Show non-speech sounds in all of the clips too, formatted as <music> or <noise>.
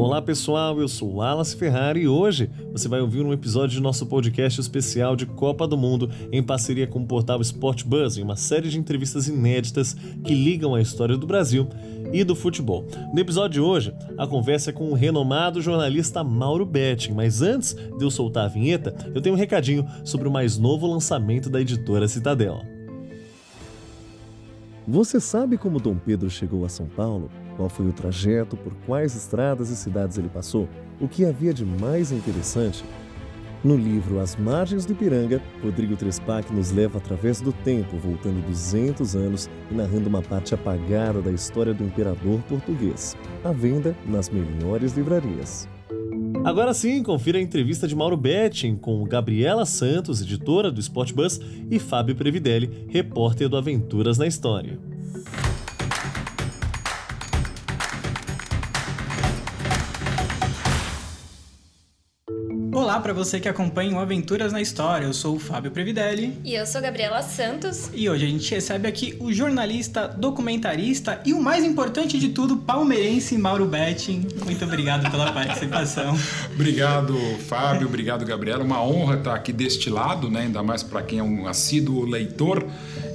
Olá pessoal, eu sou Wallace Ferrari e hoje você vai ouvir um episódio de nosso podcast especial de Copa do Mundo em parceria com o portal Sport Buzz, em uma série de entrevistas inéditas que ligam a história do Brasil e do futebol. No episódio de hoje, a conversa é com o renomado jornalista Mauro Betting, mas antes de eu soltar a vinheta, eu tenho um recadinho sobre o mais novo lançamento da editora Citadel. Você sabe como Dom Pedro chegou a São Paulo? Qual foi o trajeto, por quais estradas e cidades ele passou? O que havia de mais interessante? No livro As Margens do Ipiranga, Rodrigo Trespac nos leva através do tempo, voltando 200 anos e narrando uma parte apagada da história do imperador português. À venda nas melhores livrarias. Agora sim, confira a entrevista de Mauro Betting com Gabriela Santos, editora do Sport Bus, e Fábio Previdelli, repórter do Aventuras na História. Olá para você que acompanha o Aventuras na História. Eu sou o Fábio Previdelli. E eu sou Gabriela Santos. E hoje a gente recebe aqui o jornalista, documentarista e o mais importante de tudo, palmeirense Mauro Betting. Muito obrigado pela participação. <laughs> obrigado, Fábio. Obrigado, Gabriela. Uma honra estar aqui deste lado, né? ainda mais para quem é um assíduo leitor.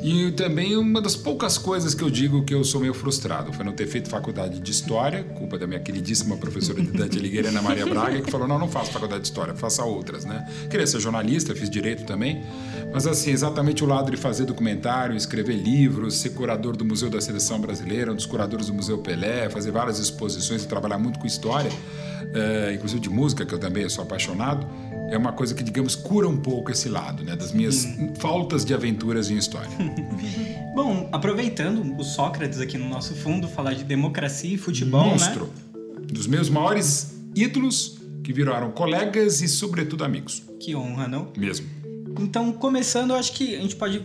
E também uma das poucas coisas que eu digo que eu sou meio frustrado foi não ter feito faculdade de História, culpa da minha queridíssima professora de Dante Ligueira, Ana Maria Braga, que falou, não, não faço faculdade de História, faça outras, né? Queria ser jornalista, fiz Direito também, mas assim, exatamente o lado de fazer documentário, escrever livros, ser curador do Museu da Seleção Brasileira, um dos curadores do Museu Pelé, fazer várias exposições e trabalhar muito com história, é, inclusive de música, que eu também sou apaixonado, é uma coisa que, digamos, cura um pouco esse lado, né? Das minhas hum. faltas de aventuras em história. <laughs> Bom, aproveitando o Sócrates aqui no nosso fundo, falar de democracia e futebol, Monstro. né? Dos meus maiores ídolos que viraram colegas e, sobretudo, amigos. Que honra, não? Mesmo. Então, começando, eu acho que a gente pode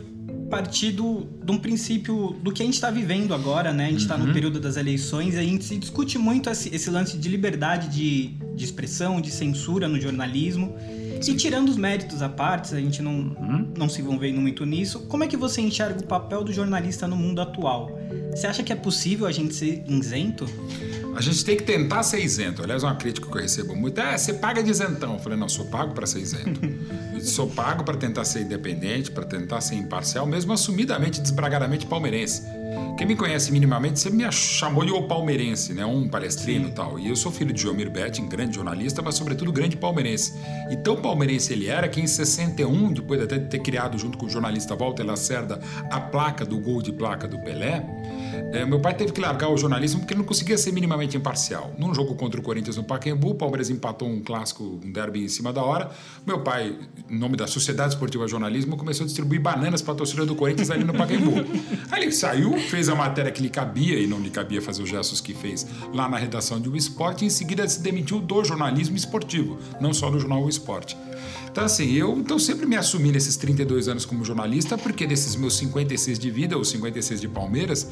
partir do, de um princípio do que a gente está vivendo agora, né? A gente está uhum. no período das eleições e a gente se discute muito esse, esse lance de liberdade de, de expressão, de censura no jornalismo. Sim. E tirando os méritos à parte, a gente não, uhum. não se envolvendo muito nisso, como é que você enxerga o papel do jornalista no mundo atual? Você acha que é possível a gente ser isento? A gente tem que tentar ser isento. Aliás, uma crítica que eu recebo muito é: você paga de isentão. Eu falei: não, sou pago para ser isento. <laughs> sou pago para tentar ser independente, para tentar ser imparcial, mesmo assumidamente, desbragadamente palmeirense. Quem me conhece minimamente sempre me chamou de o palmeirense, né? Um palestrino e tal. E eu sou filho de Jomir Betting, grande jornalista, mas sobretudo grande palmeirense. E tão palmeirense ele era que em 61, depois até de ter criado junto com o jornalista Walter Lacerda a placa do gol de placa do Pelé, é, meu pai teve que largar o jornalismo porque ele não conseguia ser minimamente imparcial. Num jogo contra o Corinthians no Pacaembu, o Palmeiras empatou um clássico, um derby em cima da hora. Meu pai, em nome da Sociedade Esportiva Jornalismo, começou a distribuir bananas para a torcida do Corinthians ali no Pacaembu. <laughs> Aí ele saiu, fez a matéria que lhe cabia e não lhe cabia fazer os gestos que fez lá na redação de O Esporte e em seguida se demitiu do jornalismo esportivo, não só do jornal O Esporte. Então, assim, eu então, sempre me assumi nesses 32 anos como jornalista, porque desses meus 56 de vida, ou 56 de Palmeiras,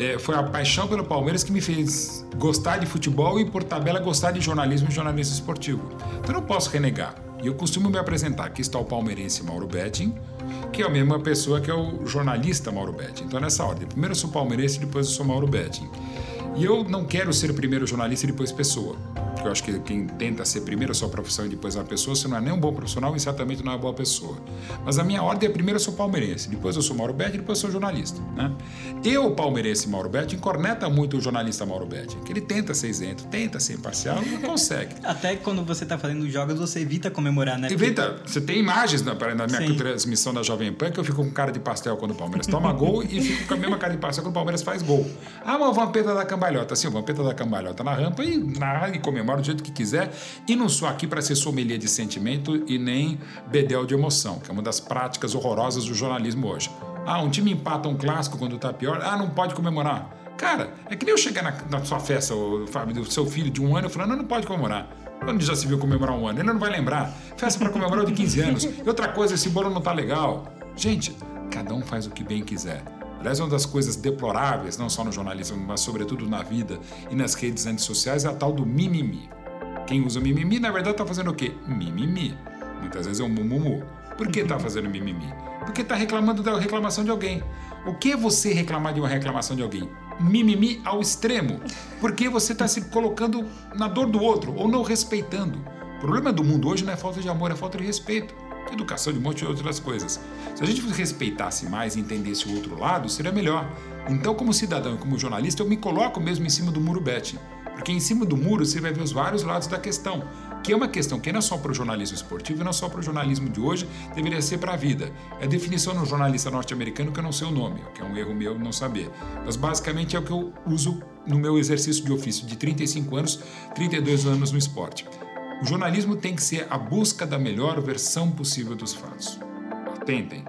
é, foi a paixão pelo Palmeiras que me fez gostar de futebol e, por tabela, gostar de jornalismo e jornalismo esportivo. Então, não posso renegar. E eu costumo me apresentar. Aqui está o palmeirense Mauro Betting, que é a mesma pessoa que é o jornalista Mauro Betting. Então, nessa ordem. Primeiro eu sou palmeirense, depois eu sou Mauro Betting. E eu não quero ser primeiro jornalista e depois pessoa porque eu acho que quem tenta ser primeiro a sua profissão e depois a pessoa, você não é nem um bom profissional e certamente não é uma boa pessoa. Mas a minha ordem é primeiro eu sou palmeirense, depois eu sou Mauro Betti e depois eu sou jornalista. Né? Eu, palmeirense Mauro Betti, corneta muito o jornalista Mauro Betti, que ele tenta ser isento, tenta ser imparcial não consegue. <laughs> Até quando você está fazendo jogos, você evita comemorar, né? Evita. Você tem imagens na, na minha Sim. transmissão da Jovem Pan que eu fico com cara de pastel quando o Palmeiras toma gol e fico com a mesma cara de pastel quando o Palmeiras faz gol. Ah, uma vampeta da cambalhota. Sim, o vampeta da cambalhota na rampa e narra e comemora do jeito que quiser e não sou aqui para ser sommelier de sentimento e nem bedel de emoção, que é uma das práticas horrorosas do jornalismo hoje. Ah, um time empata um clássico quando está pior, ah, não pode comemorar. Cara, é que nem eu chegar na, na sua festa, Fábio, do seu filho de um ano, falando, não, não pode comemorar. Quando já se viu comemorar um ano? Ele não vai lembrar. Festa para comemorar de 15 anos. E outra coisa, esse bolo não tá legal. Gente, cada um faz o que bem quiser. Aliás, uma das coisas deploráveis, não só no jornalismo, mas sobretudo na vida e nas redes antissociais, é a tal do mimimi. Quem usa mimimi, na verdade, está fazendo o quê? Mimimi. Muitas vezes é um mumumu. Por que está fazendo mimimi? Porque está reclamando da reclamação de alguém. O que é você reclamar de uma reclamação de alguém? mimimi ao extremo, porque você está se colocando na dor do outro ou não respeitando. O problema do mundo hoje não é falta de amor, é falta de respeito. Educação, de um monte de outras coisas. Se a gente respeitasse mais e entendesse o outro lado, seria melhor. Então, como cidadão e como jornalista, eu me coloco mesmo em cima do muro Betty. Porque em cima do muro você vai ver os vários lados da questão que é uma questão que não é só para o jornalismo esportivo não só para o jornalismo de hoje, deveria ser para a vida. É a definição de um jornalista norte-americano que eu não sei o nome, que é um erro meu não saber. Mas basicamente é o que eu uso no meu exercício de ofício de 35 anos, 32 anos no esporte. O jornalismo tem que ser a busca da melhor versão possível dos fatos. Atentem,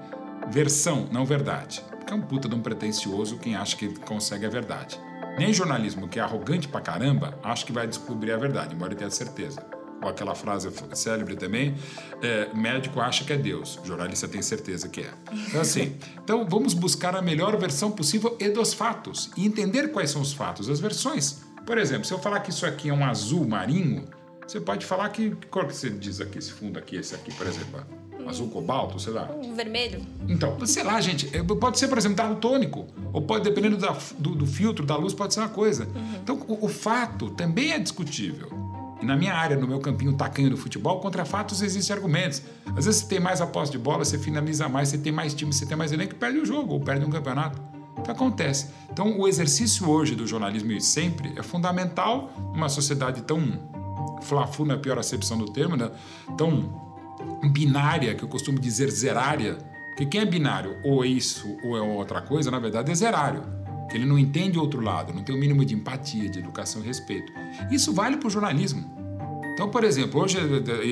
versão, não verdade. Porque é um puta de um pretencioso quem acha que consegue a verdade. Nem jornalismo que é arrogante pra caramba acha que vai descobrir a verdade, embora tenha certeza ou aquela frase célebre também, é, médico acha que é Deus, jornalista tem certeza que é. Então, assim, então vamos buscar a melhor versão possível e dos fatos, e entender quais são os fatos, as versões. Por exemplo, se eu falar que isso aqui é um azul marinho, você pode falar que. Cor que você diz aqui, esse fundo aqui, esse aqui, por exemplo? Azul cobalto, sei lá. Um vermelho. Então, sei lá, gente. É, pode ser, por exemplo, daltônico. Ou pode, dependendo da, do, do, filtro, da luz, pode ser uma coisa. Uhum. Então, o, o fato também é discutível. E na minha área, no meu campinho tacanho do futebol, contra fatos existem argumentos. Às vezes você tem mais aposta de bola, você finaliza mais, você tem mais time, você tem mais elenco, perde o jogo ou perde um campeonato. Então acontece. Então o exercício hoje do jornalismo e sempre é fundamental numa sociedade tão flafu na pior acepção do termo, né? tão binária, que eu costumo dizer zerária, porque quem é binário ou é isso ou é outra coisa, na verdade é zerário que ele não entende o outro lado, não tem o mínimo de empatia, de educação e respeito. Isso vale para o jornalismo. Então, por exemplo, hoje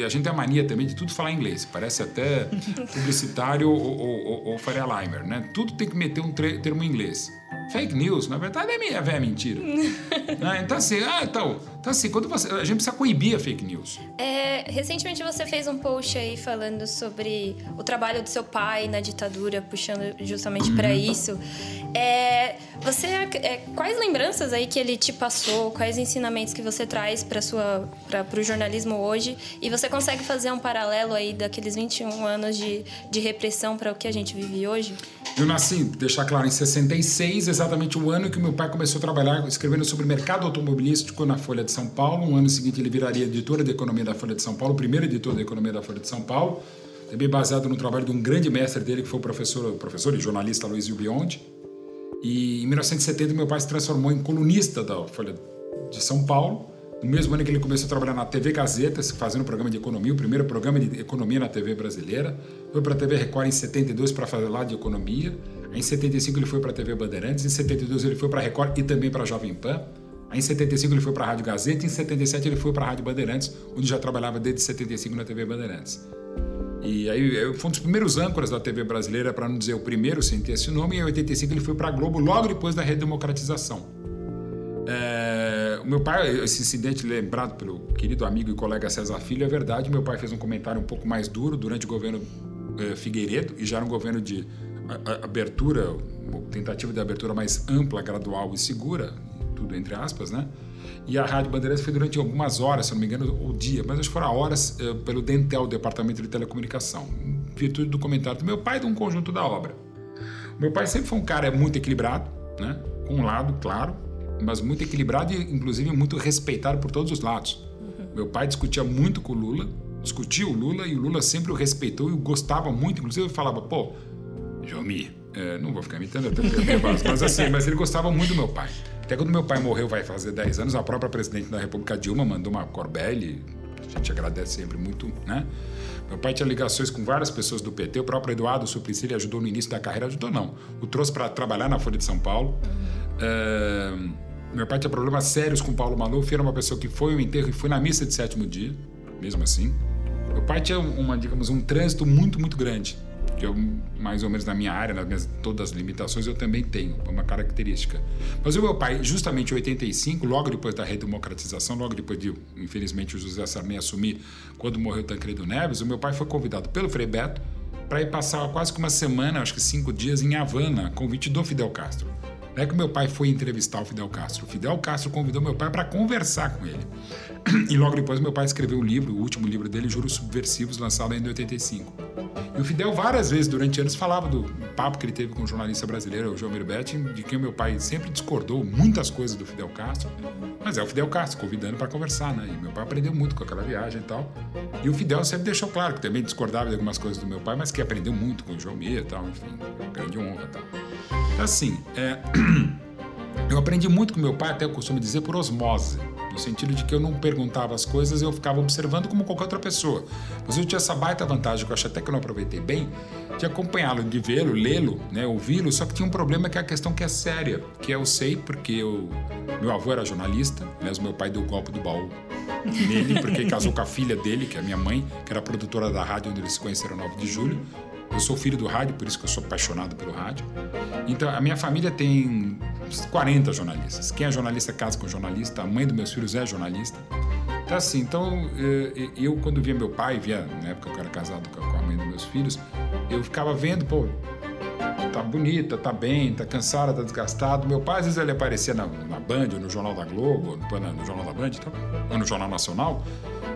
a gente tem a mania também de tudo falar inglês. Parece até <laughs> publicitário ou, ou, ou Faria Limer, né? Tudo tem que meter um termo em inglês. Fake news, na verdade, é, é mentira. <laughs> né? Então, assim, ah, então, então, assim, quando você, a gente precisa coibir a fake news. É, recentemente você fez um post aí falando sobre o trabalho do seu pai na ditadura, puxando justamente uhum. para isso. É, você, é, quais lembranças aí que ele te passou, quais ensinamentos que você traz para sua para o jornalismo hoje? E você consegue fazer um paralelo aí daqueles 21 anos de, de repressão para o que a gente vive hoje? Eu nasci, deixar claro, em 66, exatamente o ano que meu pai começou a trabalhar escrevendo sobre mercado automobilístico na Folha de São Paulo. No ano seguinte ele viraria editora de economia da Folha de São Paulo, primeiro editor da economia da Folha de São Paulo. Também baseado no trabalho de um grande mestre dele, que foi o professor, professor e jornalista Luiz Biondi. E em 1970 meu pai se transformou em colunista da Folha de São Paulo. No mesmo ano que ele começou a trabalhar na TV Gazeta, fazendo um programa de economia, o primeiro programa de economia na TV brasileira. Foi para a TV Record em 72 para fazer lá de economia. Em 75 ele foi para a TV Bandeirantes, em 72 ele foi para a Record e também para a Jovem Pan. Aí em 75 ele foi para a Rádio Gazeta, em 77 ele foi para a Rádio Bandeirantes, onde já trabalhava desde 75 na TV Bandeirantes. E aí foi um dos primeiros âncoras da TV brasileira, para não dizer o primeiro sem ter esse nome, e em 85 ele foi para a Globo logo depois da redemocratização. É, o meu pai, esse incidente lembrado pelo querido amigo e colega César Filho, é verdade. Meu pai fez um comentário um pouco mais duro durante o governo é, Figueiredo, e já era um governo de abertura, tentativa de abertura mais ampla, gradual e segura, tudo entre aspas, né? E a Rádio Bandeirantes foi durante algumas horas, se não me engano, o dia, mas acho que foram horas eh, pelo Dentel, Departamento de Telecomunicação, em virtude do comentário do meu pai de um conjunto da obra. Meu pai sempre foi um cara muito equilibrado, né? Com um lado, claro, mas muito equilibrado e, inclusive, muito respeitado por todos os lados. Uhum. Meu pai discutia muito com o Lula, discutia o Lula e o Lula sempre o respeitou e o gostava muito. Inclusive, ele falava, pô, Jomir, é, não vou ficar imitando até é mas assim, mas ele gostava muito do meu pai. Até quando meu pai morreu, vai fazer 10 anos, a própria presidente da República, Dilma, mandou uma Corbelli, a gente agradece sempre muito, né? Meu pai tinha ligações com várias pessoas do PT, o próprio Eduardo Suplicy, ele ajudou no início da carreira, ajudou não, o trouxe para trabalhar na Folha de São Paulo. É, meu pai tinha problemas sérios com Paulo Maluf, era uma pessoa que foi ao enterro e foi na missa de sétimo dia, mesmo assim. Meu pai tinha uma, digamos, um trânsito muito, muito grande que eu, mais ou menos na minha área, nas minhas todas as limitações, eu também tenho, uma característica. Mas o meu pai, justamente em 85, logo depois da redemocratização, logo depois de, infelizmente, o José Sarney assumir, quando morreu Tancredo Neves, o meu pai foi convidado pelo Frei Beto para ir passar quase que uma semana, acho que cinco dias, em Havana, convite do Fidel Castro. Não é que meu pai foi entrevistar o Fidel Castro. O Fidel Castro convidou meu pai para conversar com ele. E logo depois meu pai escreveu um livro, o último livro dele, Juros Subversivos, lançado em 85. E o Fidel várias vezes durante anos falava do papo que ele teve com o jornalista brasileiro, o João Mirbetti, de quem meu pai sempre discordou muitas coisas do Fidel Castro. Mas é o Fidel Castro convidando para conversar, né? E meu pai aprendeu muito com aquela viagem e tal. E o Fidel sempre deixou claro que também discordava de algumas coisas do meu pai, mas que aprendeu muito com o João Mir e tal, enfim, grande honra e tal. Então, assim, é... <clears throat> eu aprendi muito com meu pai, até eu costumo dizer, por osmose no sentido de que eu não perguntava as coisas, eu ficava observando como qualquer outra pessoa. Mas eu tinha essa baita vantagem, que eu acho até que eu não aproveitei bem, de acompanhá-lo, de vê-lo, lê-lo, né, ouvi-lo, só que tinha um problema que é a questão que é séria, que eu sei porque eu, meu avô era jornalista, aliás, meu pai deu o golpe do baú nele, porque casou com a filha dele, que é a minha mãe, que era produtora da rádio onde eles se conheceram 9 de julho. Eu sou filho do rádio, por isso que eu sou apaixonado pelo rádio. Então, a minha família tem 40 jornalistas. Quem é jornalista casa com jornalista, a mãe dos meus filhos é jornalista. Então, assim, então, eh, eu quando via meu pai, via, na época que eu era casado com a mãe dos meus filhos, eu ficava vendo, pô, tá bonita, tá bem, tá cansada, tá desgastado. Meu pai, às vezes, ele aparecia na, na Band, ou no Jornal da Globo, ou no, no Jornal da Band, então, ou no Jornal Nacional,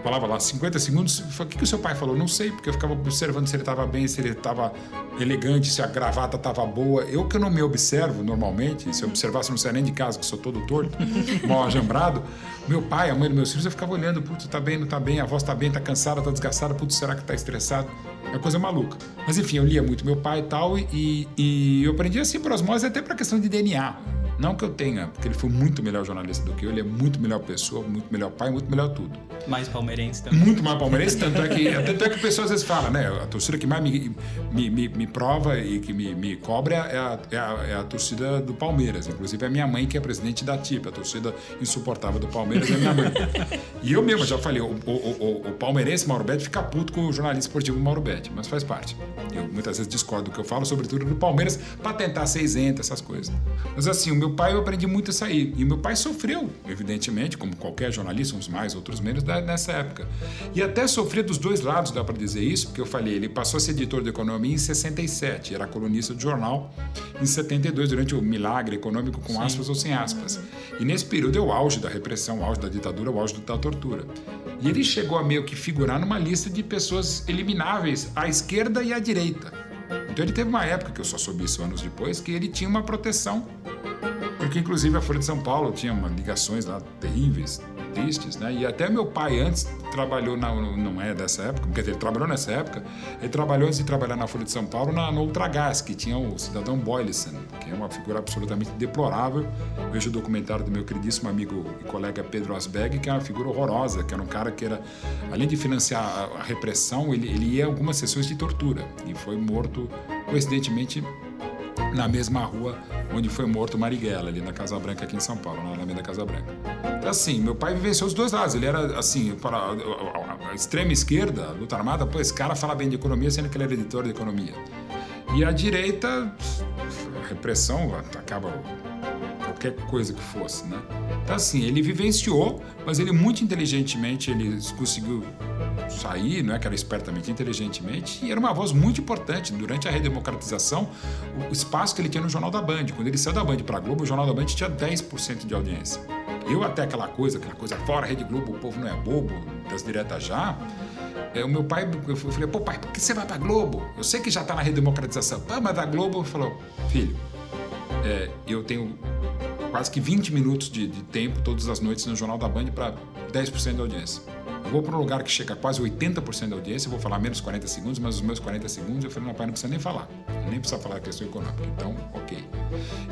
falava lá 50 segundos. O que, que o seu pai falou? Não sei, porque eu ficava observando se ele estava bem, se ele estava elegante, se a gravata estava boa. Eu que não me observo normalmente, se eu observasse, não saia nem de casa, que sou todo torto, <laughs> mal ajambrado. Meu pai, a mãe dos meus filhos, eu ficava olhando, putz, tá bem, não tá bem, a voz tá bem, tá cansada, tá desgastada, putz, será que tá estressado? É coisa maluca. Mas enfim, eu lia muito meu pai e tal, e, e eu aprendi assim por osmose até pra questão de DNA. Não que eu tenha, porque ele foi muito melhor jornalista do que eu, ele é muito melhor pessoa, muito melhor pai, muito melhor tudo. Mais palmeirense também. Muito mais palmeirense, tanto é que, tanto é que a pessoa às vezes fala, né? A torcida que mais me, me, me, me prova e que me, me cobra é a, é, a, é a torcida do Palmeiras. Inclusive, é a minha mãe que é presidente da TIP, a torcida insuportável do Palmeiras é a minha mãe. E eu mesmo já falei, o, o, o, o palmeirense Mauro Betti fica puto com o jornalista esportivo Mauro Betti, mas faz parte. Eu muitas vezes discordo do que eu falo, sobretudo do Palmeiras, para tentar ser isento, essas coisas. Mas assim, o meu pai eu aprendi muito a sair. E meu pai sofreu, evidentemente, como qualquer jornalista, uns mais, outros menos, nessa época. E até sofria dos dois lados, dá para dizer isso, porque eu falei, ele passou a ser editor de economia em 67, era colunista de jornal em 72, durante o milagre econômico, com Sim. aspas ou sem aspas. E nesse período é o auge da repressão, o auge da ditadura, o auge da tortura. E ele chegou a meio que figurar numa lista de pessoas elimináveis à esquerda e à direita. Então ele teve uma época, que eu só soube isso anos depois, que ele tinha uma proteção porque inclusive a Folha de São Paulo tinha uma, ligações lá terríveis, tristes, né? E até meu pai antes trabalhou na não é dessa época, porque ele trabalhou nessa época, ele trabalhou antes de trabalhar na Folha de São Paulo na, no Ultragás, que tinha o cidadão Boyleson, que é uma figura absolutamente deplorável. Vejo o documentário do meu queridíssimo amigo e colega Pedro Asbeg, que é uma figura horrorosa, que era um cara que era além de financiar a, a repressão, ele, ele ia a algumas sessões de tortura e foi morto coincidentemente na mesma rua onde foi morto Marighella, ali na Casa Branca, aqui em São Paulo, na Alameda Casa Branca. Então, assim, meu pai vivenciou os dois lados. Ele era, assim, para a, extrema esquerda, luta armada, pô, esse cara fala bem de economia, sendo que ele era editor de economia. E a direita, a repressão acaba qualquer coisa que fosse, né? Então, assim, ele vivenciou, mas ele muito inteligentemente ele conseguiu sair, não é que era espertamente, inteligentemente, e era uma voz muito importante durante a redemocratização, o espaço que ele tinha no Jornal da Band. Quando ele saiu da Band para a Globo, o Jornal da Band tinha 10% de audiência. Eu até aquela coisa, aquela coisa fora, Rede Globo, o povo não é bobo, das diretas já. É, o meu pai, eu falei, pô pai, por que você vai para a Globo? Eu sei que já está na redemocratização. Pá, mas a Globo falou, filho, é, eu tenho quase que 20 minutos de, de tempo todas as noites no Jornal da Band para 10% da audiência. Eu vou para um lugar que chega a quase 80% da audiência, vou falar menos 40 segundos, mas os meus 40 segundos eu falei, meu pai não precisa nem falar, nem precisa falar da questão econômica. Então, ok.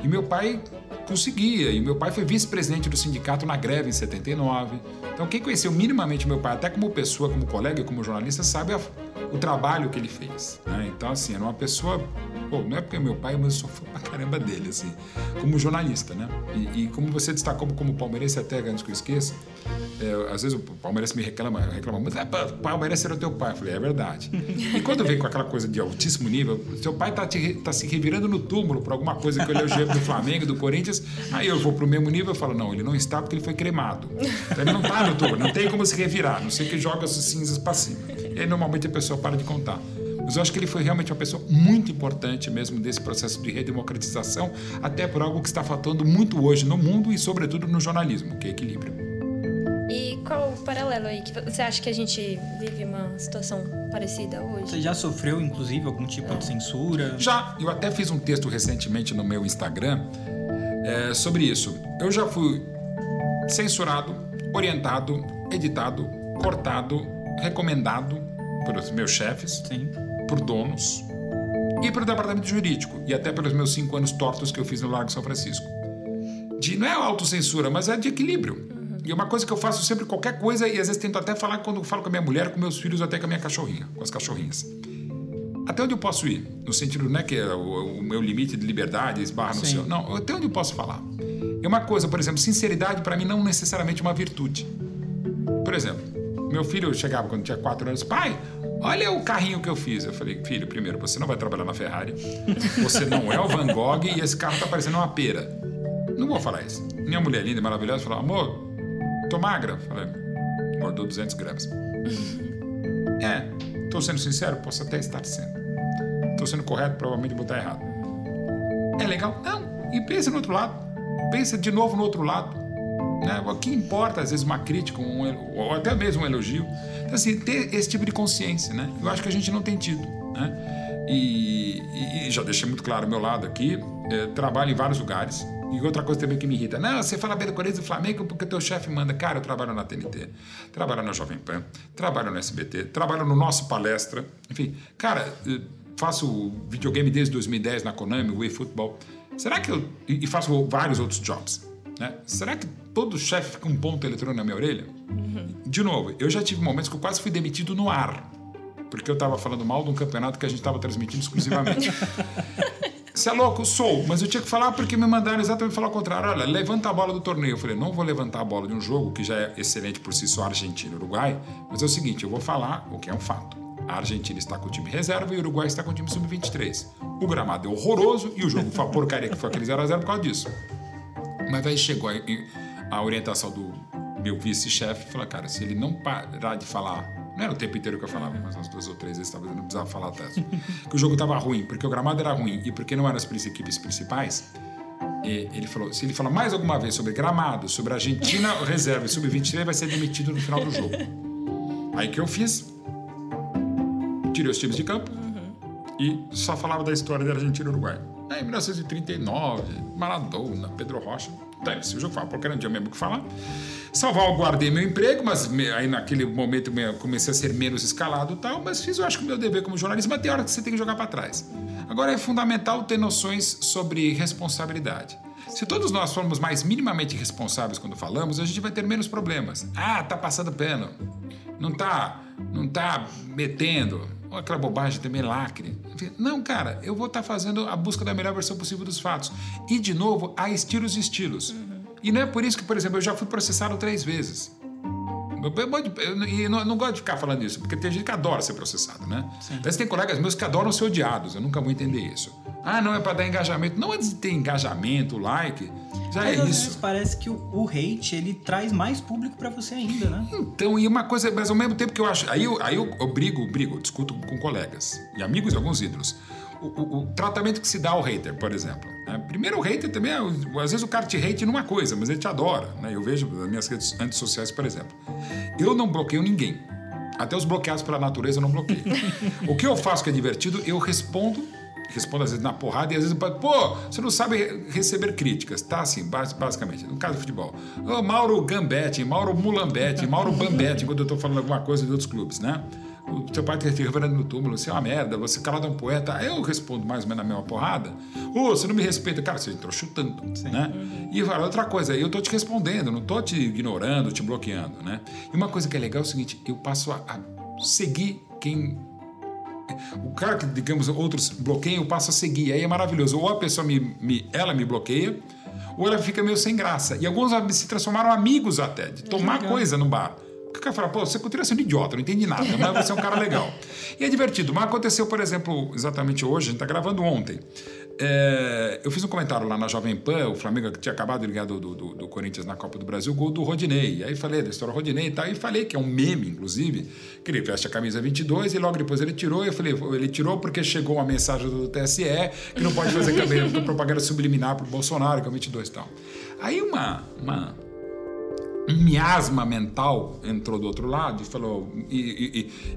E meu pai conseguia, e meu pai foi vice-presidente do sindicato na greve em 79. Então, quem conheceu minimamente meu pai, até como pessoa, como colega, como jornalista, sabe a, o trabalho que ele fez. Né? Então, assim, era uma pessoa Pô, não é porque é meu pai, mas eu sou fã pra caramba dele, assim, como jornalista, né? E, e como você destacou como palmeirense, até antes que eu esqueça, é, às vezes o palmeirense me reclama, reclama muito, ah, palmeirense era teu pai. Eu falei, é verdade. e quando vem com aquela coisa de altíssimo nível, seu pai tá, te, tá se revirando no túmulo por alguma coisa que eu elogiei do Flamengo, do Corinthians, aí eu vou pro mesmo nível e falo, não, ele não está porque ele foi cremado. Então ele não tá no túmulo, não tem como se revirar, não sei que joga as cinzas para cima. E aí normalmente a pessoa para de contar. Mas eu acho que ele foi realmente uma pessoa muito importante mesmo desse processo de redemocratização, até por algo que está faltando muito hoje no mundo e, sobretudo, no jornalismo, que é equilíbrio. E qual o paralelo aí? Que você acha que a gente vive uma situação parecida hoje? Você já sofreu, inclusive, algum tipo de censura? Já. Eu até fiz um texto recentemente no meu Instagram é, sobre isso. Eu já fui censurado, orientado, editado, cortado, recomendado pelos meus chefes, Sim. por donos e pelo departamento jurídico e até pelos meus cinco anos tortos que eu fiz no Largo São Francisco. De, não é autocensura, mas é de equilíbrio. E é uma coisa que eu faço sempre qualquer coisa e às vezes tento até falar quando falo com a minha mulher, com meus filhos, até com a minha cachorrinha, com as cachorrinhas. Até onde eu posso ir? No sentido, não é que o, o meu limite de liberdade esbarra no Sim. seu. Não, até onde eu posso falar? É uma coisa, por exemplo, sinceridade para mim não necessariamente é uma virtude. Por exemplo, meu filho chegava quando tinha quatro anos, pai, olha o carrinho que eu fiz. Eu falei, filho, primeiro, você não vai trabalhar na Ferrari, você não é o Van Gogh e esse carro tá parecendo uma pera. Não vou falar isso. Minha mulher linda e maravilhosa falou, amor, tô magra. Eu Falei, engordou 200 gramas. <laughs> É, tô sendo sincero, posso até estar sendo. Tô sendo correto, provavelmente vou estar errado. É legal? Não. E pensa no outro lado. Pensa de novo no outro lado. Né? O que importa, às vezes, uma crítica um, ou até mesmo um elogio. Então, assim, ter esse tipo de consciência, né? Eu acho que a gente não tem tido, né? E, e- já deixei muito claro o meu lado aqui. eh, trabalho em vários lugares. E outra coisa também que me irrita. Não, você fala bem do Corinthians e do Flamengo porque teu chefe manda. Cara, eu trabalho na TNT, trabalho na Jovem Pan, trabalho no SBT, trabalho no nosso palestra. Enfim, cara, faço videogame desde 2010 na Konami, o eFootball. Será que eu. E faço vários outros jobs. Né? Será que todo chefe fica um ponto eletrônico na minha orelha? De novo, eu já tive momentos que eu quase fui demitido no ar. Porque eu estava falando mal de um campeonato que a gente estava transmitindo exclusivamente. <laughs> Você é louco? Sou. Mas eu tinha que falar porque me mandaram exatamente falar o contrário. Olha, levanta a bola do torneio. Eu falei, não vou levantar a bola de um jogo que já é excelente por si só, Argentina e Uruguai. Mas é o seguinte, eu vou falar o que é um fato. A Argentina está com o time reserva e o Uruguai está com o time sub-23. O gramado é horroroso e o jogo foi uma porcaria que foi aquele 0x0 por causa disso. Mas aí chegou a, a orientação do meu vice-chefe e falou, cara, se ele não parar de falar, não era o tempo inteiro que eu falava, mas umas duas ou três vezes talvez eu não precisava falar tanto, <laughs> que o jogo estava ruim, porque o gramado era ruim e porque não eram as equipes principais, e ele falou, se ele falar mais alguma vez sobre gramado, sobre Argentina reserva e sub-23, vai ser demitido no final do jogo. Aí que eu fiz? Tirei os times de campo, e só falava da história da Argentina e Uruguai. Aí, em 1939, Maradona, Pedro Rocha, dane-se, o jogo fala, porque não tinha mesmo o que falar. Salvaguardei meu emprego, mas me- aí naquele momento me- comecei a ser menos escalado e tal, mas fiz, eu acho que o meu dever como jornalista, mas tem hora que você tem que jogar para trás. Agora, é fundamental ter noções sobre responsabilidade. Se todos nós formos mais minimamente responsáveis quando falamos, a gente vai ter menos problemas. Ah, tá passando pano. Não tá, não tá metendo. Aquela bobagem também lacre. Não, cara, eu vou estar fazendo a busca da melhor versão possível dos fatos. E, de novo, há estilos e estilos. E não é por isso que, por exemplo, eu já fui processado três vezes. E não, não gosto de ficar falando isso, porque tem gente que adora ser processado, né? Mas tem colegas meus que adoram ser odiados, eu nunca vou entender isso. Ah, não, é para dar engajamento. Não antes de ter engajamento, like, já Mas é às isso. vezes parece que o, o hate, ele traz mais público pra você ainda, né? Então, e uma coisa, mas ao mesmo tempo que eu acho. Aí eu, aí eu, eu brigo, brigo, discuto com colegas e amigos de alguns ídolos. O, o- o tratamento que se dá ao hater, por exemplo. né? Primeiro, o hater também, é, às vezes o cara te hate numa coisa, mas ele te adora. Né? Eu vejo nas minhas redes antissociais, por exemplo. Eu não bloqueio ninguém. Até os bloqueados pela natureza eu não bloqueio. <laughs> o que eu faço que é divertido, eu respondo respondo às vezes na porrada e às vezes pô, você não sabe re- receber críticas, tá assim, bas- basicamente, no caso do futebol. Ô, Mauro Gambetti, Mauro Mulambetti, Mauro Bambetti, quando eu tô falando alguma coisa de outros clubes, né? O seu pai te reverendo no túmulo, você é uma merda, você calado é um poeta. Eu respondo mais ou menos na mesma porrada. Ô, você não me respeita. Cara, você entrou chutando, né? E fala, outra coisa, eu tô te respondendo, não tô te ignorando, te bloqueando, né? E uma coisa que é legal é o seguinte, eu passo a, a seguir quem o cara que, digamos, outros bloqueiam, eu passo a seguir. Aí é maravilhoso. Ou a pessoa me, me- ela me bloqueia, ou ela fica meio sem graça. E alguns se transformaram amigos até, de tomar coisa no bar. O cara fala, pô, você continua sendo idiota, não entendi nada, mas você é um cara legal. <laughs> E é divertido. Mas aconteceu, por exemplo, exatamente hoje, a gente está gravando ontem. É, eu fiz um comentário lá na Jovem Pan, o Flamengo que tinha acabado de ganhar do, do, do, Corinthians na Copa do Brasil, gol do Rodinei. Aí falei da história do Rodinei e tal, e falei que é um meme, inclusive, que ele veste a camisa 22 e logo depois ele tirou. E eu falei, ele tirou porque chegou uma mensagem do TSE que não pode fazer campanha, <laughs> propaganda subliminar para o Bolsonaro, que é o 22 e tal. Aí uma, uma um miasma mental entrou do outro lado e falou e,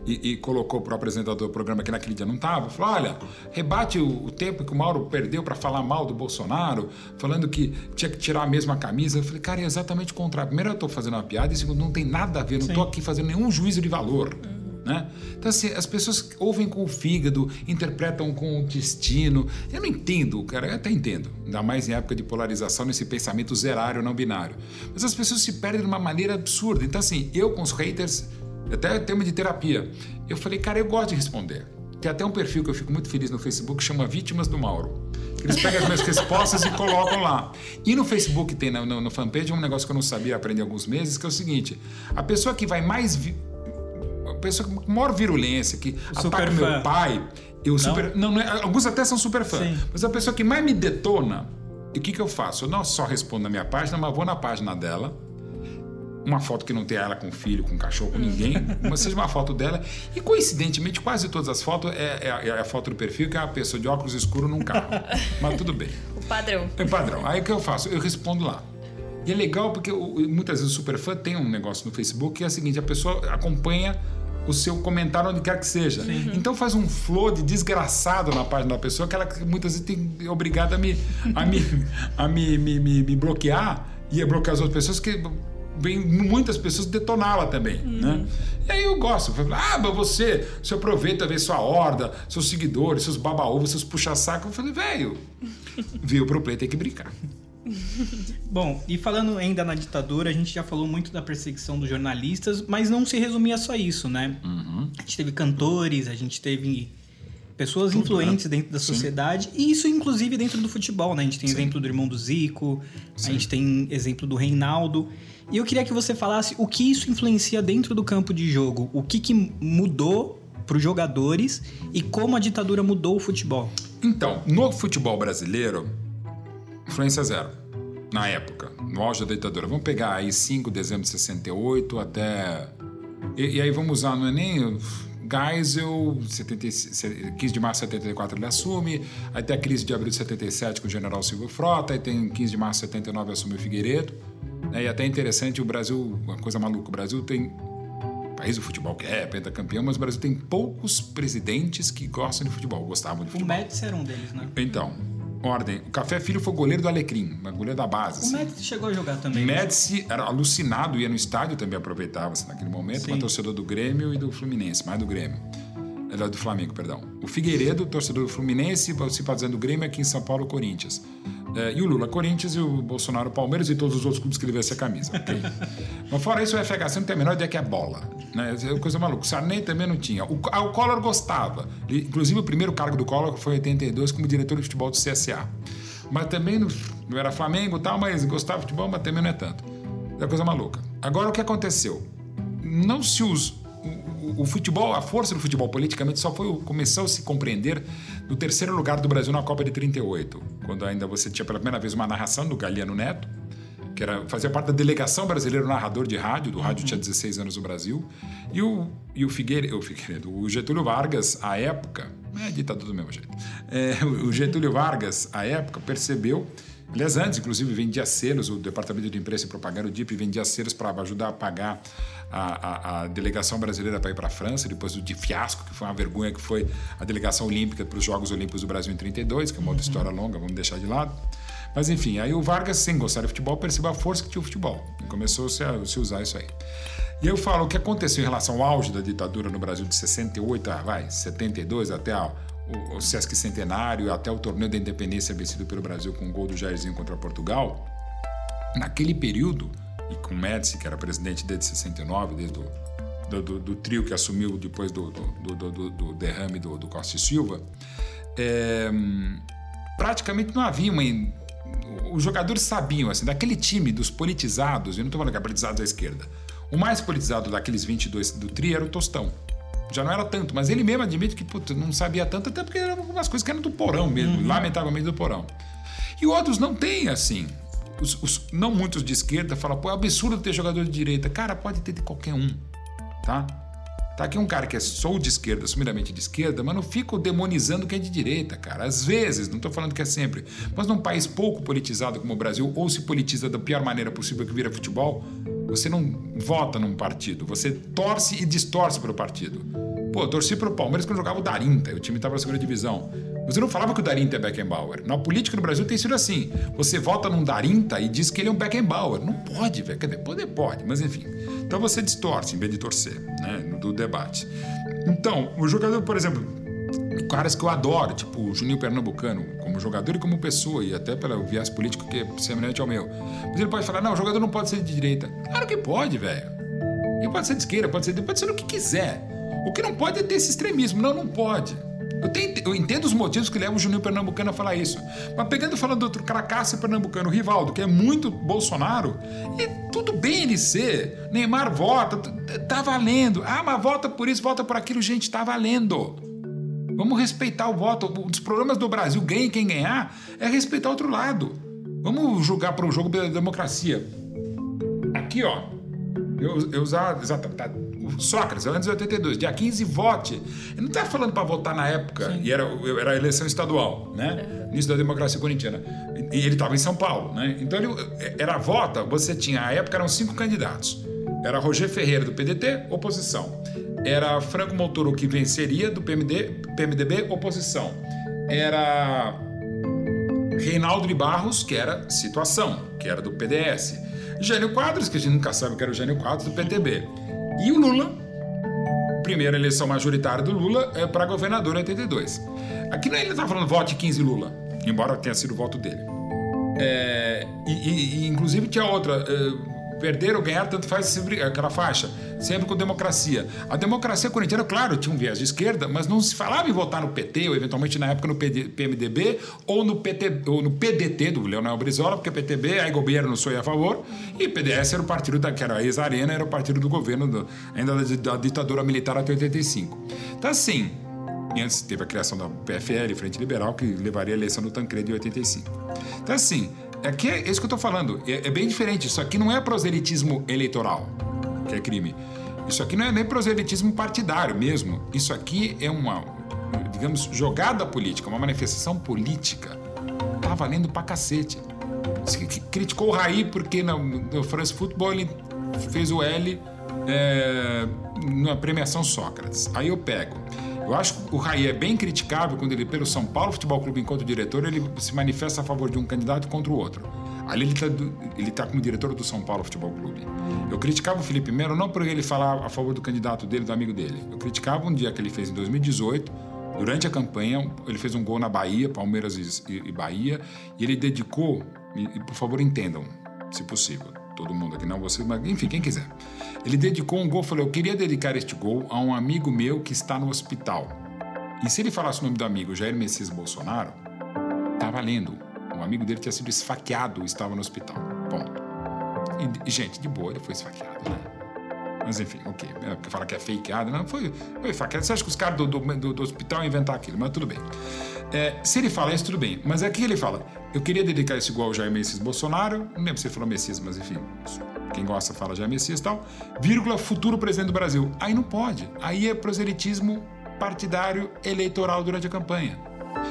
e, e, e colocou para o apresentador do programa que naquele dia não estava, falou, olha, rebate o, o, tempo que o Mauro perdeu para falar mal do Bolsonaro, falando que tinha que tirar a mesma camisa. Eu falei, cara, é exatamente o contrário. Primeiro eu estou fazendo uma piada e segundo, não tem nada a ver, não estou aqui fazendo nenhum juízo de valor. Né? Então, assim, as pessoas ouvem com o fígado, interpretam com o destino. Eu não entendo, cara, eu até entendo, ainda mais em época de polarização, nesse pensamento zerário, não binário. Mas as pessoas se perdem de uma maneira absurda. Então, assim, eu com os haters, até tema de terapia, eu falei, cara, eu gosto de responder. Tem até um perfil que eu fico muito feliz no Facebook, que chama Vítimas do Mauro. Eles pegam as minhas <laughs> respostas e colocam lá. E no Facebook tem, no, no, no fanpage, um negócio que eu não sabia aprender há alguns meses, que é o seguinte: a pessoa que vai mais. Pessoa com maior virulência, que o ataca meu fã. pai. Eu não? super. Não, não é, alguns até são super fã. Sim. Mas a pessoa que mais me detona, o que, que eu faço? Eu não só respondo na minha página, mas vou na página dela. Uma foto que não tem ela com filho, com cachorro, com ninguém, <laughs> mas seja uma foto dela. E coincidentemente, quase todas as fotos é, é, é, a foto do perfil que é a pessoa de óculos escuros num carro. <laughs> mas tudo bem. O padrão. É o padrão. Aí o que eu faço? Eu respondo lá. E é legal porque muitas vezes o superfã tem um negócio no Facebook que é o seguinte: a pessoa acompanha o seu comentário onde quer que seja. Sim. Então faz um flow de desgraçado na página da pessoa que ela muitas vezes tem obrigada a me, a me, a me, me, me, me bloquear e a bloquear as outras pessoas que vem muitas pessoas detoná-la também, uhum. né? E aí eu gosto, eu falo, ah, mas você, você aproveita ver sua horda, seus seguidores, seus baba-ovo, seus puxa-saco. Eu falei, velho, <laughs> veio pro play, tem que brincar. <laughs> Bom, e falando ainda na ditadura, a gente já falou muito da perseguição dos jornalistas, mas não se resumia só isso, né? Uhum. A gente teve cantores, a gente teve pessoas Tudo, influentes né? dentro da sociedade, Sim. e isso inclusive dentro do futebol, né? A gente tem Sim. exemplo do irmão do Zico, Sim. a gente tem exemplo do Reinaldo. E eu queria que você falasse o que isso influencia dentro do campo de jogo, o que, que mudou para os jogadores e como a ditadura mudou o futebol. Então, no futebol brasileiro, influência zero, na época, no auge da ditadura. Vamos pegar aí 5 de dezembro de 68 até. E, e aí vamos usar, não é nem. Geisel, 15 de março de 74 ele assume, aí tem a crise de abril de 77 com o general Silvio Frota, aí tem 15 de março de 79 assume o Figueiredo. Né? E até interessante, o Brasil, uma coisa maluca, o Brasil tem país do futebol que é pentacampeão, mas o Brasil tem poucos presidentes que gostam de futebol, gostavam de futebol. O Médici era um deles, né? Então, ordem. O Café Filho foi goleiro do Alecrim, goleiro da base. O assim. Médici chegou a jogar também. O né? Médici era alucinado, ia no estádio também aproveitava-se naquele momento, mas torcedor do Grêmio e do Fluminense, mais do Grêmio. Ele do Flamengo, perdão. O Figueiredo, torcedor do Fluminense, simpatizando do Grêmio, aqui em São Paulo, Corinthians. É, e o Lula, Corinthians, e o Bolsonaro, Palmeiras e todos os outros clubes que ele vê essa camisa. Okay? <laughs> Mas fora isso, o FHC não tem a menor ideia que é bola. Né? É coisa maluca. O Sarney também não tinha. O, ah, o Collor gostava. Inclusive, o primeiro cargo do Collor foi em 82 como diretor de futebol do CSA. Mas também não, não era Flamengo e tal, mas gostava de futebol, mas também não é tanto. É coisa maluca. Agora, o que aconteceu? Não se usa o, futebol, a força do futebol politicamente só foi começou a se compreender no terceiro lugar do Brasil na Copa de 38, quando ainda você tinha pela primeira vez uma narração do Galiano Neto, que era, fazia parte da delegação brasileira narrador de rádio, do rádio uhum. tinha 16 anos no Brasil, e o, e o, Figueiredo, o Figueiredo, o Getúlio Vargas, à época, é ditador do mesmo jeito, é, o Getúlio Vargas, à época, percebeu Aliás, antes, inclusive, vendia selos, o Departamento de Imprensa e Propaganda, o DIP, vendia selos para ajudar a pagar a, a, a delegação brasileira para ir para a França, depois do de fiasco, que foi uma vergonha, que foi a delegação olímpica para os Jogos Olímpicos do Brasil em 32, que é uma outra uhum. história longa, vamos deixar de lado. Mas enfim, aí o Vargas, sem gostar de futebol, percebeu a força que tinha o futebol e começou -se a se usar isso aí. E eu falo o que aconteceu em relação ao auge da ditadura no Brasil de 68 a vai, 72 até a, o, o Sesc Centenário, até o torneio da independência vencido pelo Brasil com o gol do Jairzinho contra Portugal. Naquele período, e com Médici, que era presidente desde 69, desde o do, do, do, trio que assumiu depois do, do, derrame do, Costa e Silva, é, praticamente não havia uma. Os jogadores sabiam, assim, daquele time dos politizados, eu não estou falando que é politizados à esquerda, O mais politizado daqueles 22 do TRI era o Tostão. Já não era tanto, mas ele mesmo admite que putz, não sabia tanto, até porque eram algumas coisas que eram do porão mesmo, uhum. lamentavelmente do porão. E outros não têm assim. Os, os, não muitos de esquerda falam, pô, é absurdo ter jogador de direita. Cara, pode ter de qualquer um, tá? Tá aqui um cara que é sou de esquerda, assumidamente de esquerda, mas não fico demonizando quem é de direita, cara. Às vezes, não estou falando que é sempre, mas num país pouco politizado como o Brasil, ou se politiza da pior maneira possível que vira futebol, você não vota num partido, você torce e distorce pelo partido. Pô, eu torci pro Palmeiras quando jogava o Darinta, o time estava na segunda divisão. Você não falava que o Darinta é Beckenbauer. Na política no Brasil tem sido assim. Você vota num Darinta e diz que ele é um Beckenbauer. Não pode, velho. Quer dizer, pode, pode, mas enfim. Então você distorce em vez de torcer, né? Do debate. Então, o jogador, por exemplo, caras que eu adoro, tipo o Juninho Pernambucano, como jogador e como pessoa, e até pelo viés político que é semelhante ao meu. Mas ele pode falar: não, o jogador não pode ser de direita. Claro que pode, velho. Ele pode ser de esquerda, pode ser, pode ser o que quiser. O que não pode é ter esse extremismo. Não, não pode. Eu, tenho, eu, entendo os motivos que levam o Juninho Pernambucano a falar isso. Mas pegando falando do outro cracaço pernambucano, o Rivaldo, que é muito Bolsonaro, e tudo bem ele ser. Neymar vota, tá valendo. Ah, mas vota por isso, vota por aquilo. Gente, tá valendo. Vamos respeitar o voto. Um dos problemas do Brasil, ganhe quem ganhar, é respeitar o outro lado. Vamos julgar para o jogo pela democracia. Aqui, ó. Eu, eu usar. Exatamente. Tá, Sócrates, anos 82, dia 15, vote. Ele não está falando para votar na época, Sim. e era, era a eleição estadual, né? Início da democracia corintiana. E ele estava em São Paulo, né? Então ele, era vota, você tinha, a época eram cinco candidatos. Era Roger Ferreira, do PDT, oposição. Era Franco Montoro, que venceria, do PMD, PMDB, oposição. Era Reinaldo de Barros, que era situação, que era do PDS. Jânio Quadros, que a gente nunca sabe que era o Jânio Quadros, do PTB. E o Lula, primeira eleição majoritária do Lula, é para governador em 82. Aqui não é ele está falando vote 15 Lula, embora tenha sido o voto dele. É, e, e, inclusive tinha outra. É, perder ou ganhar, tanto faz sempre aquela faixa, sempre com democracia. A democracia corintiana, claro, tinha um viés de esquerda, mas não se falava em votar no PT, ou eventualmente na época no PMDB, ou no, PT, ou no PDT do Leonel Brizola, porque PTB, aí governo não sou a favor, e PDS era o partido da, que era a ex-arena, era o partido do governo, do, ainda da, da ditadura militar até 85. Então, assim, antes teve a criação da PFL, Frente Liberal, que levaria a eleição do Tancredo em 85. Então, assim, Aqui é, é isso que eu estou falando. É, é, bem diferente. Isso aqui não é proselitismo eleitoral, que é crime. Isso aqui não é nem proselitismo partidário mesmo. Isso aqui é uma, digamos, jogada política, uma manifestação política. Tá valendo pra cacete. Criticou o Raí porque no, no France Football ele fez o L é, na premiação Sócrates. Aí eu pego. Eu acho que o Raí é bem criticável quando ele, pelo São Paulo Futebol Clube, enquanto diretor, ele se manifesta a favor de um candidato contra o outro. Ali ele está ele tá como diretor do São Paulo Futebol Clube. Eu criticava o Felipe Melo não por ele falar a favor do candidato dele, do amigo dele. Eu criticava um dia que ele fez em 2018, durante a campanha, ele fez um gol na Bahia, Palmeiras e, e Bahia, e ele dedicou, e, e por favor entendam, se possível, todo mundo aqui, não você, mas enfim, quem quiser. Ele dedicou um gol, falou: Eu queria dedicar este gol a um amigo meu que está no hospital. E se ele falasse o nome do amigo, Jair Messias Bolsonaro, tá valendo. Um amigo dele tinha sido esfaqueado e estava no hospital. Ponto. E, gente, de boa, ele foi esfaqueado, né? Mas enfim, ok. É, porque fala que é fakeado. Não, foi, foi esfaqueado. Você acha que os caras do, do, do hospital iam inventar aquilo? Mas tudo bem. É, se ele fala isso, tudo bem. Mas aqui ele fala: Eu queria dedicar esse gol ao Jair Messias Bolsonaro. Não lembro se ele falou Messias, mas enfim quem gosta fala já é Messias e tal, vírgula, futuro presidente do Brasil. Aí não pode. Aí é proselitismo partidário eleitoral durante a campanha.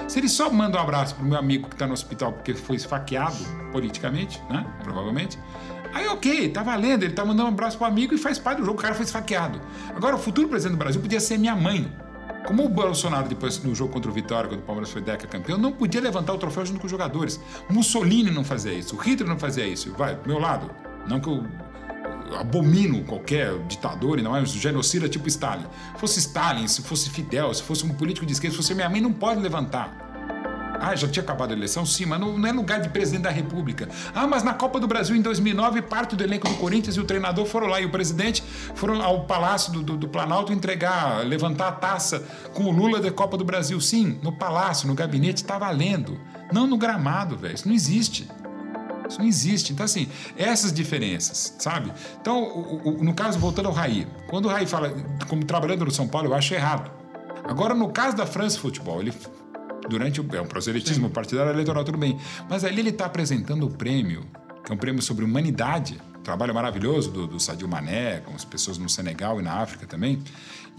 Se ele só manda um abraço pro meu amigo que está no hospital porque foi esfaqueado politicamente, né? Provavelmente. Aí, ok, tá valendo. Ele tá mandando um abraço pro amigo e faz parte do jogo. O cara foi esfaqueado. Agora, o futuro presidente do Brasil podia ser minha mãe. Como o Bolsonaro, depois no jogo contra o Vitória, quando o Palmeiras foi deca campeão, não podia levantar o troféu junto com os jogadores. Mussolini não fazia isso, Hitler não fazia isso. Vai, meu lado. Não que eu abomino qualquer ditador, e não é um genocida tipo Stalin. Se fosse Stalin, se fosse Fidel, se fosse um político de esquerda, se fosse minha mãe, não pode levantar. Ah, já tinha acabado a eleição? Sim, mas não, não, é lugar de presidente da República. Ah, mas na Copa do Brasil em 2009, parte do elenco do Corinthians e o treinador foram lá e o presidente foram ao Palácio do, do, do Planalto entregar, levantar a taça com o Lula da Copa do Brasil. Sim, no palácio, no gabinete, está valendo. Não no gramado, velho. Isso não existe. Isso não existe. Então, assim, essas diferenças, sabe? Então, o, o, no caso, voltando ao Raí, quando o Raí fala, como trabalhando no São Paulo, eu acho errado. Agora, no caso da France Futebol, ele durante o é um proselitismo partidário eleitoral, tudo bem. Mas ali ele está apresentando o prêmio, que é um prêmio sobre humanidade, trabalho maravilhoso do, do Sadio Mané, com as pessoas no Senegal e na África também,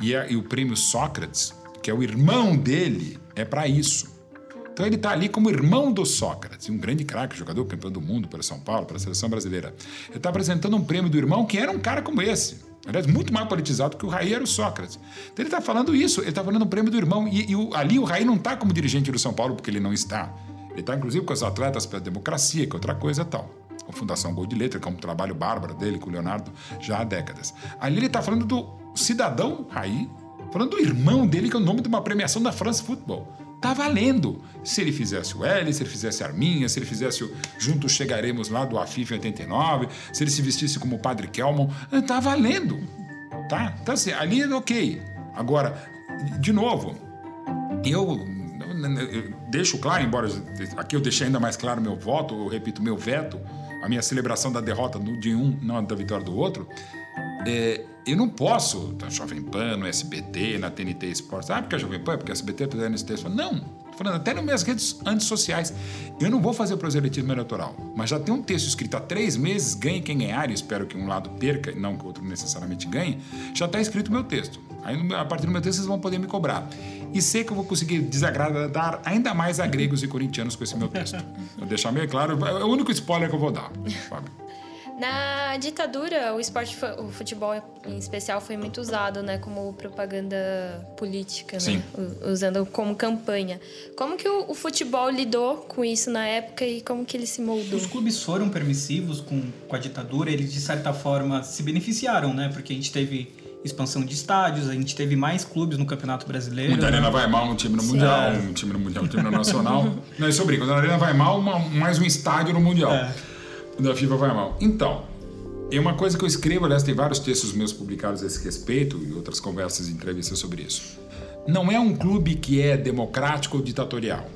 e, é, e o prêmio Sócrates, que é o irmão dele, é para isso. Então ele está ali como irmão do Sócrates, um grande craque, jogador campeão do mundo pelo São Paulo, pela seleção brasileira. Ele está apresentando um prêmio do irmão que era um cara como esse. Aliás, muito mais politizado que o Raí era o Sócrates. Então ele está falando isso, ele está falando um prêmio do irmão. E, e o, ali o Raí não está como dirigente do São Paulo, porque ele não está. Ele está, inclusive, com os atletas pela democracia, que é outra coisa tal. A Fundação Gol de Letra, que é um trabalho bárbaro dele com o Leonardo já há décadas. Ali ele está falando do cidadão Raí, falando do irmão dele, que é o nome de uma premiação da France Football. Tá valendo. Se ele fizesse o L, se ele fizesse Arminha, se ele fizesse o Juntos Chegaremos lá do Afif 89, se ele se vestisse como o Padre Kelmon, tá valendo. Tá? Então assim, ali é ok. Agora, de novo, eu, deixo claro, embora aqui eu deixei ainda mais claro meu voto, eu repito, meu veto, a minha celebração da derrota de um, não da vitória do outro, é, eu não posso, na Jovem Pan, no SBT, na TNT Esportes, ah, porque a Jovem Pan, porque a SBT, porque a TNT Esportes. Não, tô falando até nas minhas redes antissociais. Eu não vou fazer proselitismo eleitoral, mas já tem um texto escrito há três meses, ganhe quem ganhar, e espero que um lado perca e não que o outro necessariamente ganhe, já está escrito o meu texto. Aí, a partir do meu texto, vocês vão poder me cobrar. E sei que eu vou conseguir desagradar ainda mais a gregos e corintianos com esse meu texto. <laughs> Vou deixar meio claro, é o único spoiler que eu vou dar, Fábio. Na ditadura, o esporte, o futebol em especial foi muito usado, né, como propaganda política, né, usando como campanha. Como que o, o, futebol lidou com isso na época e como que ele se moldou? Os clubes foram permissivos com, com a ditadura, eles de certa forma se beneficiaram, né, porque a gente teve expansão de estádios, a gente teve mais clubes no Campeonato Brasileiro. Quando a Arena vai mal, um time no Sim. Mundial, um time no Mundial, um time no Nacional. Não, isso eu brinco, quando a Arena vai mal, uma, mais um estádio no Mundial. É da FIFA vai mal. Então, é uma coisa que eu escrevo, aliás, tem vários textos meus publicados a esse respeito e outras conversas e entrevistas sobre isso. Não é um clube que é democrático ou ditatorial.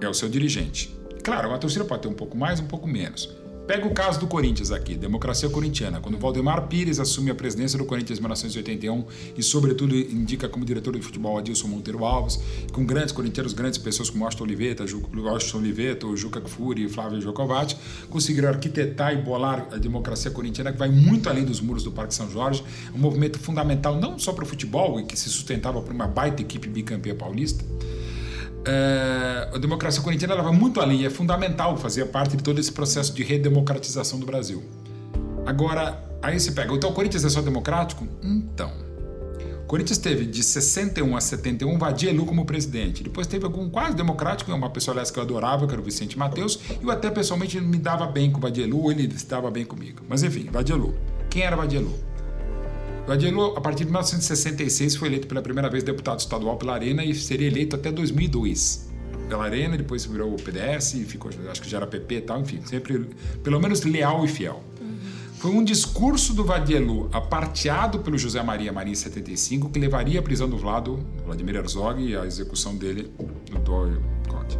É o seu dirigente. Claro, uma torcida pode ter um pouco mais, um pouco menos. Pega o caso do Corinthians aqui, democracia corintiana. Quando Valdemar Pires assume a presidência do Corinthians em 1981 e, sobretudo, indica como diretor de futebol Adilson Monteiro Alves, com grandes corintianos, grandes pessoas como Austin Oliveta, Austin Oliveta, o Juca Kfouri Flávio Jocovati, conseguiram arquitetar e bolar a democracia corintiana que vai muito além dos muros do Parque São Jorge, um movimento fundamental não só para o futebol e que se sustentava por uma baita equipe bicampeã paulista, é, a democracia corintiana ela vai muito além, é fundamental, fazia parte de todo esse processo de redemocratização do Brasil. Agora, aí você pega, então o Corinthians é só democrático? Então. O Corinthians teve de 61 a 71 Vadielu como presidente. Depois teve algum quase democrático, uma pessoa aliás, que eu adorava, que era o Vicente Mateus, e eu até pessoalmente me dava bem com o Vadielu, ele estava bem comigo. Mas enfim, Vadielu. Quem era Vadielu? O a partir de 1966, foi eleito pela primeira vez deputado estadual pela Arena e seria eleito até 2002 pela Arena, depois virou o PDS, e ficou, acho que já era PP e tal, enfim, sempre pelo menos leal e fiel. Uhum. Foi um discurso do Vadielu, aparteado pelo José Maria Marinho em 75, que levaria à prisão do Vlado, Vladimir Herzog, e à execução dele no Dói Conte.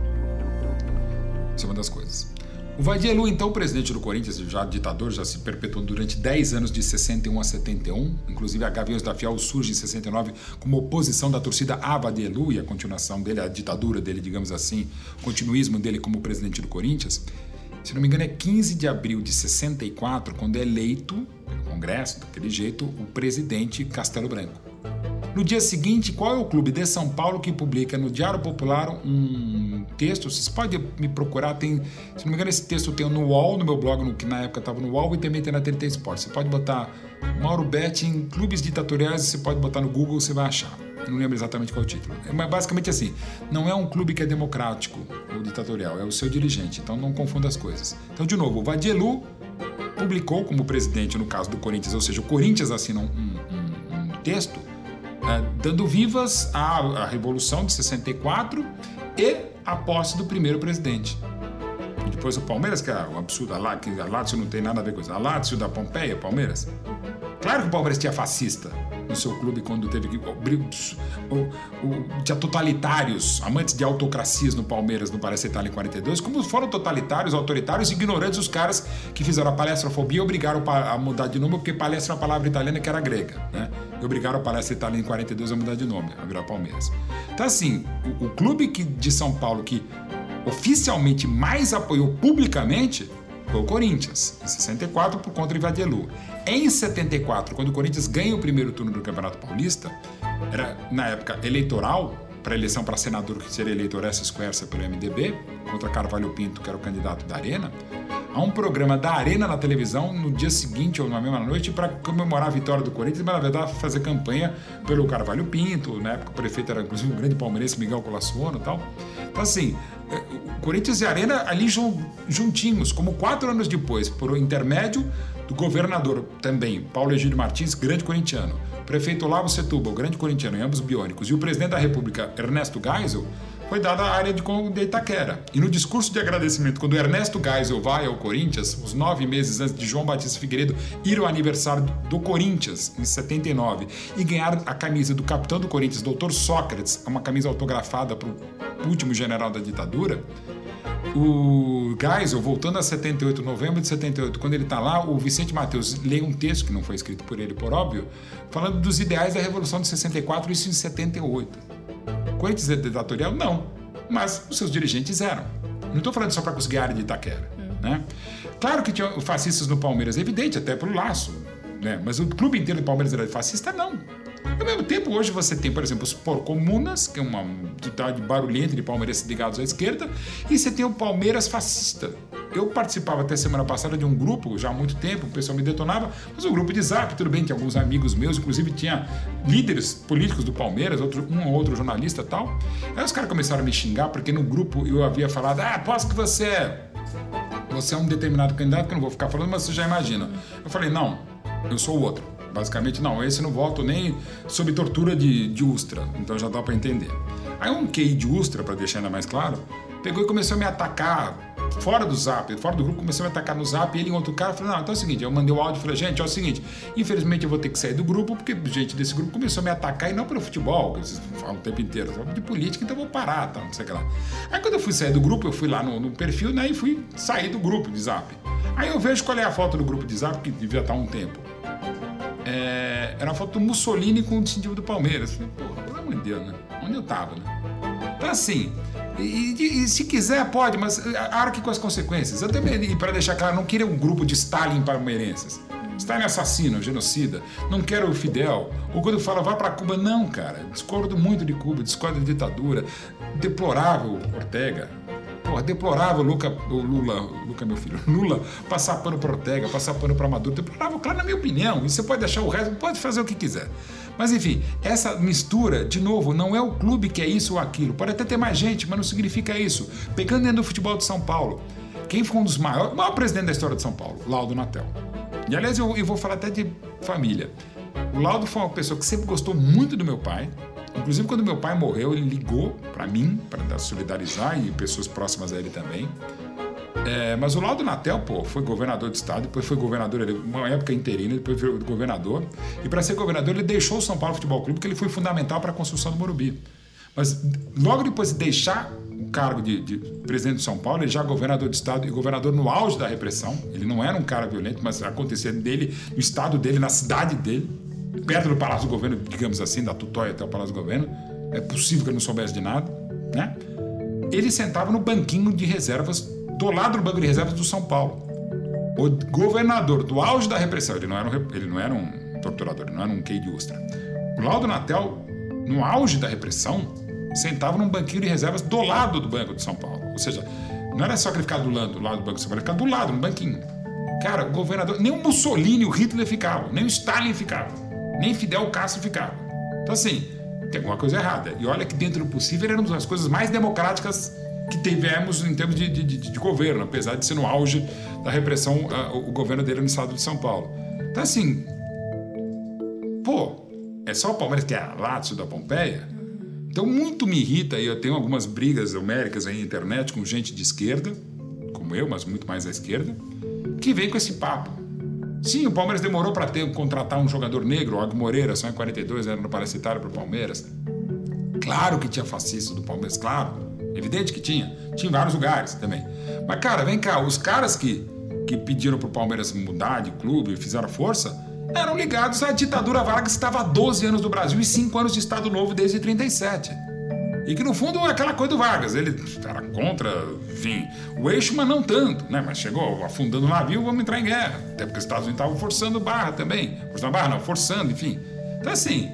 Isso é uma das coisas. O Vadielu, então presidente do Corinthians, já ditador, já se perpetuou durante 10 anos, de 61 a 71. Inclusive, a Gaviões da Fiel surge em 69 como oposição da torcida a Vadielu e a continuação dele, a ditadura dele, digamos assim, o continuismo dele como presidente do Corinthians. Se não me engano, é 15 de abril de 64, quando é eleito, no Congresso, daquele jeito, o presidente Castelo Branco. No dia seguinte, qual é o clube de São Paulo que publica no Diário Popular um texto? Vocês podem me procurar, tem, se não me engano, esse texto tem no UOL, no meu blog, no, que na época estava no UOL, e também tem na TNT Esporte. Você pode botar Mauro Betting, clubes ditatoriais, você pode botar no Google, você vai achar. Eu não lembro exatamente qual é o título. É, mas basicamente assim, não é um clube que é democrático ou ditatorial, é o seu dirigente, então não confunda as coisas. Então, de novo, o Vadielu publicou como presidente, no caso do Corinthians, ou seja, o Corinthians assina um, um, um texto é, dando vivas à, à Revolução de 64 e a posse do primeiro presidente. E depois o Palmeiras, que é um absurdo, a, Lazio não tem nada a ver com isso. A Lazio da Pompeia, Palmeiras. Claro que o Palmeiras tinha fascista no seu clube quando teve que. Tinha totalitários, amantes de autocracias no Palmeiras, no Parece Itália em 42, como foram totalitários, autoritários, ignorantes os caras que fizeram a palestrafobia e obrigaram a mudar de nome, porque palestra é uma palavra italiana que era grega, né? E obrigaram a Palestra Itália em 42 a mudar de nome, a virar Palmeiras. Então, assim, o, o clube que, de São Paulo que oficialmente mais apoiou publicamente foi o Corinthians, em 64 por conta de Vadielu. Em 74, quando o Corinthians ganha o primeiro turno do Campeonato Paulista, era na época eleitoral, para eleição para senador que seria eleitor essa esquerda pelo MDB, contra Carvalho Pinto, que era o candidato da Arena, há um programa da Arena na televisão no dia seguinte ou na mesma noite para comemorar a vitória do Corinthians, mas na verdade fazer campanha pelo Carvalho Pinto, na época o prefeito era inclusive um grande palmeirense, Miguel Colassuono e tal. Então assim, o Corinthians e a Arena ali juntinhos, como quatro anos depois, por intermédio do governador também, Paulo Egídio Martins, grande corintiano, prefeito Olavo Setúbal, grande corintiano, ambos biônicos, e o presidente da República, Ernesto Geisel, foi dada a área de, Itaquera. E no discurso de agradecimento, quando Ernesto Geisel vai ao Corinthians, os nove meses antes de João Batista Figueiredo ir ao aniversário do Corinthians, em 79, e ganhar a camisa do capitão do Corinthians, Dr. Sócrates, uma camisa autografada para o último general da ditadura, o Geisel, voltando a 78, novembro de 78, quando ele está lá, o Vicente Mateus lê um texto, que não foi escrito por ele, por óbvio, falando dos ideais da Revolução de 64, isso em 78. É ditatorial? Não. Mas os seus dirigentes eram. Não estou falando só para conseguir a área de Itaquera. Hum. Né? Claro que tinha fascistas no Palmeiras, é evidente, até pelo laço. Né? Mas o clube inteiro do Palmeiras era fascista? Não. Ao mesmo tempo, hoje você tem, por exemplo, os Porcomunas, que é uma entidade barulhenta de palmeirenses ligados à esquerda, e você tem o Palmeiras fascista. Eu participava até semana passada de um grupo, já há muito tempo, o pessoal me detonava, mas um grupo de zap, tudo bem, tinha alguns amigos meus, inclusive tinha líderes políticos do Palmeiras, outro, um ou outro jornalista tal. Aí os caras começaram a me xingar, porque no grupo eu havia falado, ah, aposto que você é. Você é um determinado candidato, que eu não vou ficar falando, mas você já imagina. Eu falei, não, eu sou o outro. Basicamente, não, esse não voto nem sob tortura de, de Ustra, então já dá para entender. Aí um QI de Ustra, para deixar ainda mais claro, pegou e começou a me atacar fora do zap, fora do grupo, começou a me atacar no zap, ele e outro cara falou, não, então é o seguinte, eu mandei o áudio e falei, gente, é o seguinte, infelizmente eu vou ter que sair do grupo, porque gente desse grupo começou a me atacar, e não pelo futebol, que vocês falam o tempo inteiro, de política, então eu vou parar, tá, não sei o que lá. Aí quando eu fui sair do grupo, eu fui lá no, no perfil, né, e fui sair do grupo de zap. Aí eu vejo qual é a foto do grupo de zap, que devia estar um tempo é, era uma foto do Mussolini com o distintivo do Palmeiras. Falei, porra, pelo amor de Deus, né? Onde eu tava, né? Então, assim, e, e, e, se quiser, pode, mas arque com as consequências. Eu também, para deixar claro, não queria um grupo de Stalin palmeirenses. Stalin é assassino, genocida. Não quero o Fidel. Ou quando fala, vá para Cuba, não, cara. Discordo muito de Cuba, discordo da ditadura. Deplorável Ortega. Porra, deplorável Luca, o Lula, Luca meu filho, <laughs> Lula, passar pano para Ortega, passar pano para Maduro, deplorável, claro, na minha opinião. E você pode deixar o resto, pode fazer o que quiser. Mas enfim, essa mistura, de novo, não é o clube que é isso ou aquilo. Pode até ter mais gente, mas não significa isso. Pegando dentro do futebol de São Paulo, quem foi um dos maiores, o maior presidente da história de São Paulo? Laudo Natel. E aliás, eu, eu vou falar até de família. O Laudo foi uma pessoa que sempre gostou muito do meu pai, Inclusive, quando meu pai morreu, ele ligou para mim, para solidarizar e pessoas próximas a ele também. É, mas o Laudo Natel, pô, foi governador de estado, depois foi governador, uma época interina, depois foi governador. E para ser governador, ele deixou o São Paulo Futebol Clube, porque ele foi fundamental para a construção do Morumbi. Mas logo depois de deixar o cargo de, de, presidente de São Paulo, ele já governador de estado e governador no auge da repressão. Ele não era um cara violento, mas acontecia dele, no estado dele, na cidade dele perto do Palácio do Governo, digamos assim, da Tutóia até o Palácio do Governo, é possível que ele não soubesse de nada, né? Ele sentava no banquinho de reservas, do lado do banco de reservas do São Paulo. O governador do auge da repressão, ele não era um, ele não era um torturador, ele não era um Key de Ustra. O Laudo Natel, no auge da repressão, sentava num banquinho de reservas do lado do Banco de São Paulo. Ou seja, não era só que ele ficava do lado, do lado do Banco de São Paulo, ele ficava do lado, no banquinho. Cara, o governador, nem o Mussolini, o Hitler ficava, nem o Stalin ficava nem Fidel Castro ficava. Então, assim, tem alguma coisa errada. E olha que dentro do possível era uma das coisas mais democráticas que tivemos em termos de, de, de, de governo, apesar de ser no auge da repressão uh, o governo dele no estado de São Paulo. Então, assim, pô, é só o Palmeiras que é a Lazio da Pompeia? Então, muito me irrita, e eu tenho algumas brigas homéricas aí na internet com gente de esquerda, como eu, mas muito mais à esquerda, que vem com esse papo. Sim, o Palmeiras demorou para ter contratar um jogador negro, o Og Moreira, só em 42 era no Parasitário para o Palmeiras. Claro que tinha fascista do Palmeiras, claro. Evidente que tinha. Tinha em vários lugares também. Mas, cara, vem cá, os caras que, que pediram para o Palmeiras mudar de clube fizeram força eram ligados à ditadura Vargas que estava há 12 anos no Brasil e 5 anos de Estado Novo desde 37. E que no fundo é aquela coisa do Vargas, ele era contra, enfim, o eixo, mas não tanto, né? Mas chegou afundando o navio, vamos entrar em guerra. Até porque os Estados Unidos estavam forçando barra também. Forçando barra, não, forçando, enfim. Então, assim,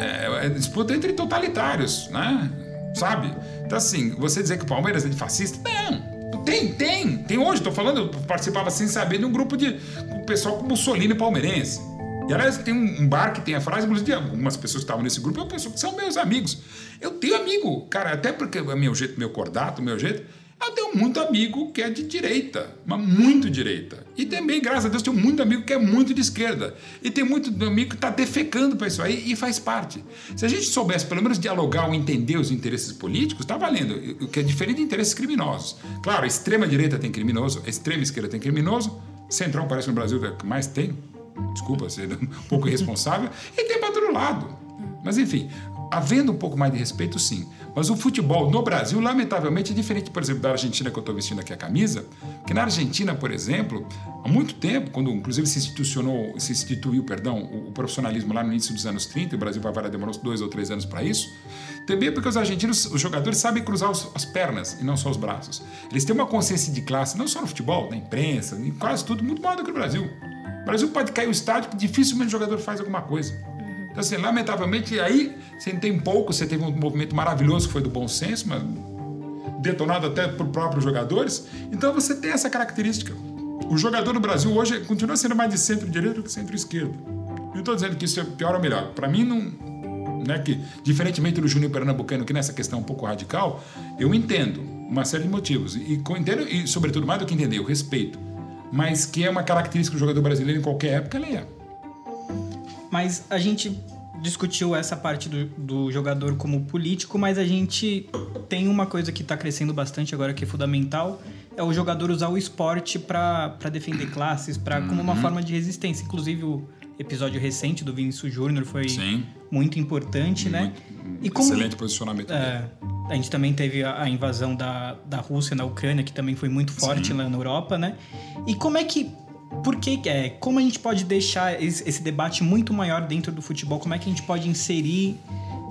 é, é disputa entre totalitários, né? Sabe? Então, assim, você dizer que o Palmeiras é de fascista, não. Tem, tem. Tem hoje, estou falando, eu participava sem saber de um grupo de um pessoal com Mussolini palmeirense. E aliás, tem um bar que tem a frase, inclusive algumas pessoas que estavam nesse grupo, é que são meus amigos. Eu tenho amigo, cara, até porque é meu jeito, meu cordato, meu jeito. Eu tenho muito amigo que é de direita, mas muito direita. E também, graças a Deus, tenho muito amigo que é muito de esquerda. E tem muito amigo que está defecando para isso aí e faz parte. Se a gente soubesse pelo menos dialogar ou entender os interesses políticos, está valendo. O que é diferente de interesses criminosos. Claro, a extrema direita tem criminoso, a extrema esquerda tem criminoso. Centrão parece no Brasil é que mais tem. Desculpa ser <laughs> um pouco irresponsável. e tem para outro lado. Mas enfim, havendo um pouco mais de respeito, sim. Mas o futebol no Brasil, lamentavelmente, é diferente, por exemplo, da Argentina que eu estou vestindo aqui a camisa, que na Argentina, por exemplo, há muito tempo, quando inclusive se institucionou, se instituiu, perdão, o, profissionalismo lá no início dos anos 30, o Brasil vai demorou dois ou três anos para isso, também é porque os argentinos, os jogadores sabem cruzar os, as pernas e não só os braços. Eles têm uma consciência de classe, não só no futebol, na imprensa, em quase tudo, muito maior do que o Brasil. Brasil pode cair o estádio que dificilmente o jogador faz alguma coisa. Então, assim, lamentavelmente, aí você tem pouco, você teve um movimento maravilhoso que foi do bom senso, mas detonado até por próprios jogadores. Então você tem essa característica. O jogador no Brasil hoje continua sendo mais de centro-direita do que centro-esquerda. Não estou dizendo que isso é pior ou melhor. Para mim, não. Né, que, diferentemente do Júnior Pernambucano, que nessa questão é um pouco radical, eu entendo uma série de motivos. E, entendo, e sobretudo, mais do que entender, o respeito. Mas que é uma característica do jogador brasileiro em qualquer época, ele é. Mas a gente discutiu essa parte do, do jogador como político, mas a gente tem uma coisa que está crescendo bastante agora que é fundamental, é o jogador usar o esporte para defender classes, para uhum. como uma uhum. forma de resistência. Inclusive o episódio recente do Vinícius Júnior foi Sim. muito importante, né? muito, né? E como, excelente posicionamento. É, a gente também teve a, invasão da, da Rússia na Ucrânia, que também foi muito forte Sim. lá na Europa, né? E como é que por que, é, como a gente pode deixar esse, esse, debate muito maior dentro do futebol? Como é que a gente pode inserir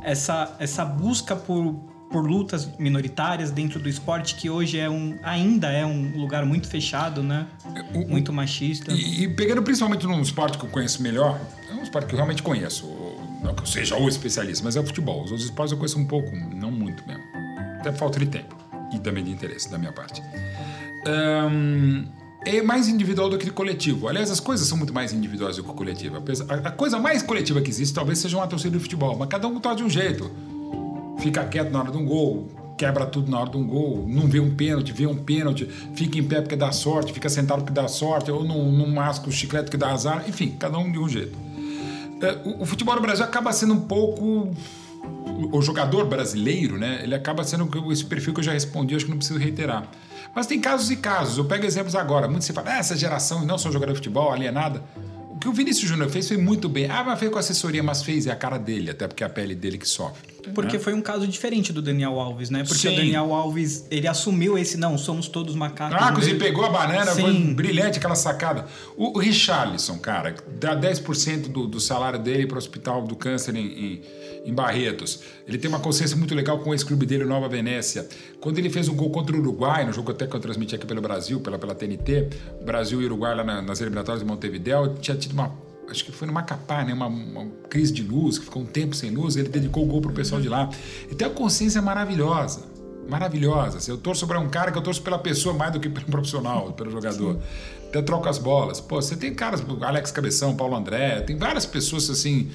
essa, essa busca por, por lutas minoritárias dentro do esporte que hoje é um, ainda é um lugar muito fechado, né? O, muito machista. E, e, pegando principalmente num esporte que eu conheço melhor, é um esporte que eu realmente conheço, não que eu seja o especialista, mas é o futebol. Os outros esportes eu conheço um pouco, não muito mesmo. Até falta de tempo e também de interesse da minha parte. Um, é mais individual do que coletivo. Aliás, as coisas são muito mais individuais do que coletiva. A coisa mais coletiva que existe talvez seja uma torcida de futebol, mas cada um tá de um jeito. Fica quieto na hora de um gol, quebra tudo na hora de um gol, não vê um pênalti, vê um pênalti, fica em pé porque dá sorte, fica sentado porque dá sorte, ou não, não masca o chiclete que dá azar, enfim, cada um de um jeito. É, o, o futebol no Brasil acaba sendo um pouco o jogador brasileiro, né, ele acaba sendo esse perfil que eu já respondi, acho que não preciso reiterar. Mas tem casos e casos. Eu pego exemplos agora. Muito se fala, ah, essa geração não são jogador de futebol, alienada. O que o Vinícius Júnior fez foi muito bem. Ah, mas fez com assessoria, mas fez, é a cara dele, até porque é a pele dele que sofre. Porque né? foi um caso diferente do Daniel Alves, né? Porque Sim. o Daniel Alves, ele assumiu esse, não, somos todos macacos. Macacos e pegou a banana, Sim. foi brilhante aquela sacada. O, o Richarlison, cara, dá 10% do, do salário dele para o Hospital do Câncer em, em em Barretos. Ele tem uma consciência muito legal com o ex-clube dele, Nova Venécia. Quando ele fez um gol contra o Uruguai, no jogo até que eu transmiti aqui pelo Brasil, pela, pela TNT, Brasil e Uruguai lá na, nas eliminatórias de Montevideo, tinha tido uma acho que foi no Macapá, né? Uma, uma, crise de luz, que ficou um tempo sem luz, ele dedicou o gol pro pessoal de lá. Ele tem uma consciência maravilhosa, maravilhosa. Assim, eu torço para um cara que eu torço pela pessoa mais do que pelo profissional, pelo jogador. Até troca as bolas. Pô, você tem caras, Alex Cabeção, Paulo André, tem várias pessoas assim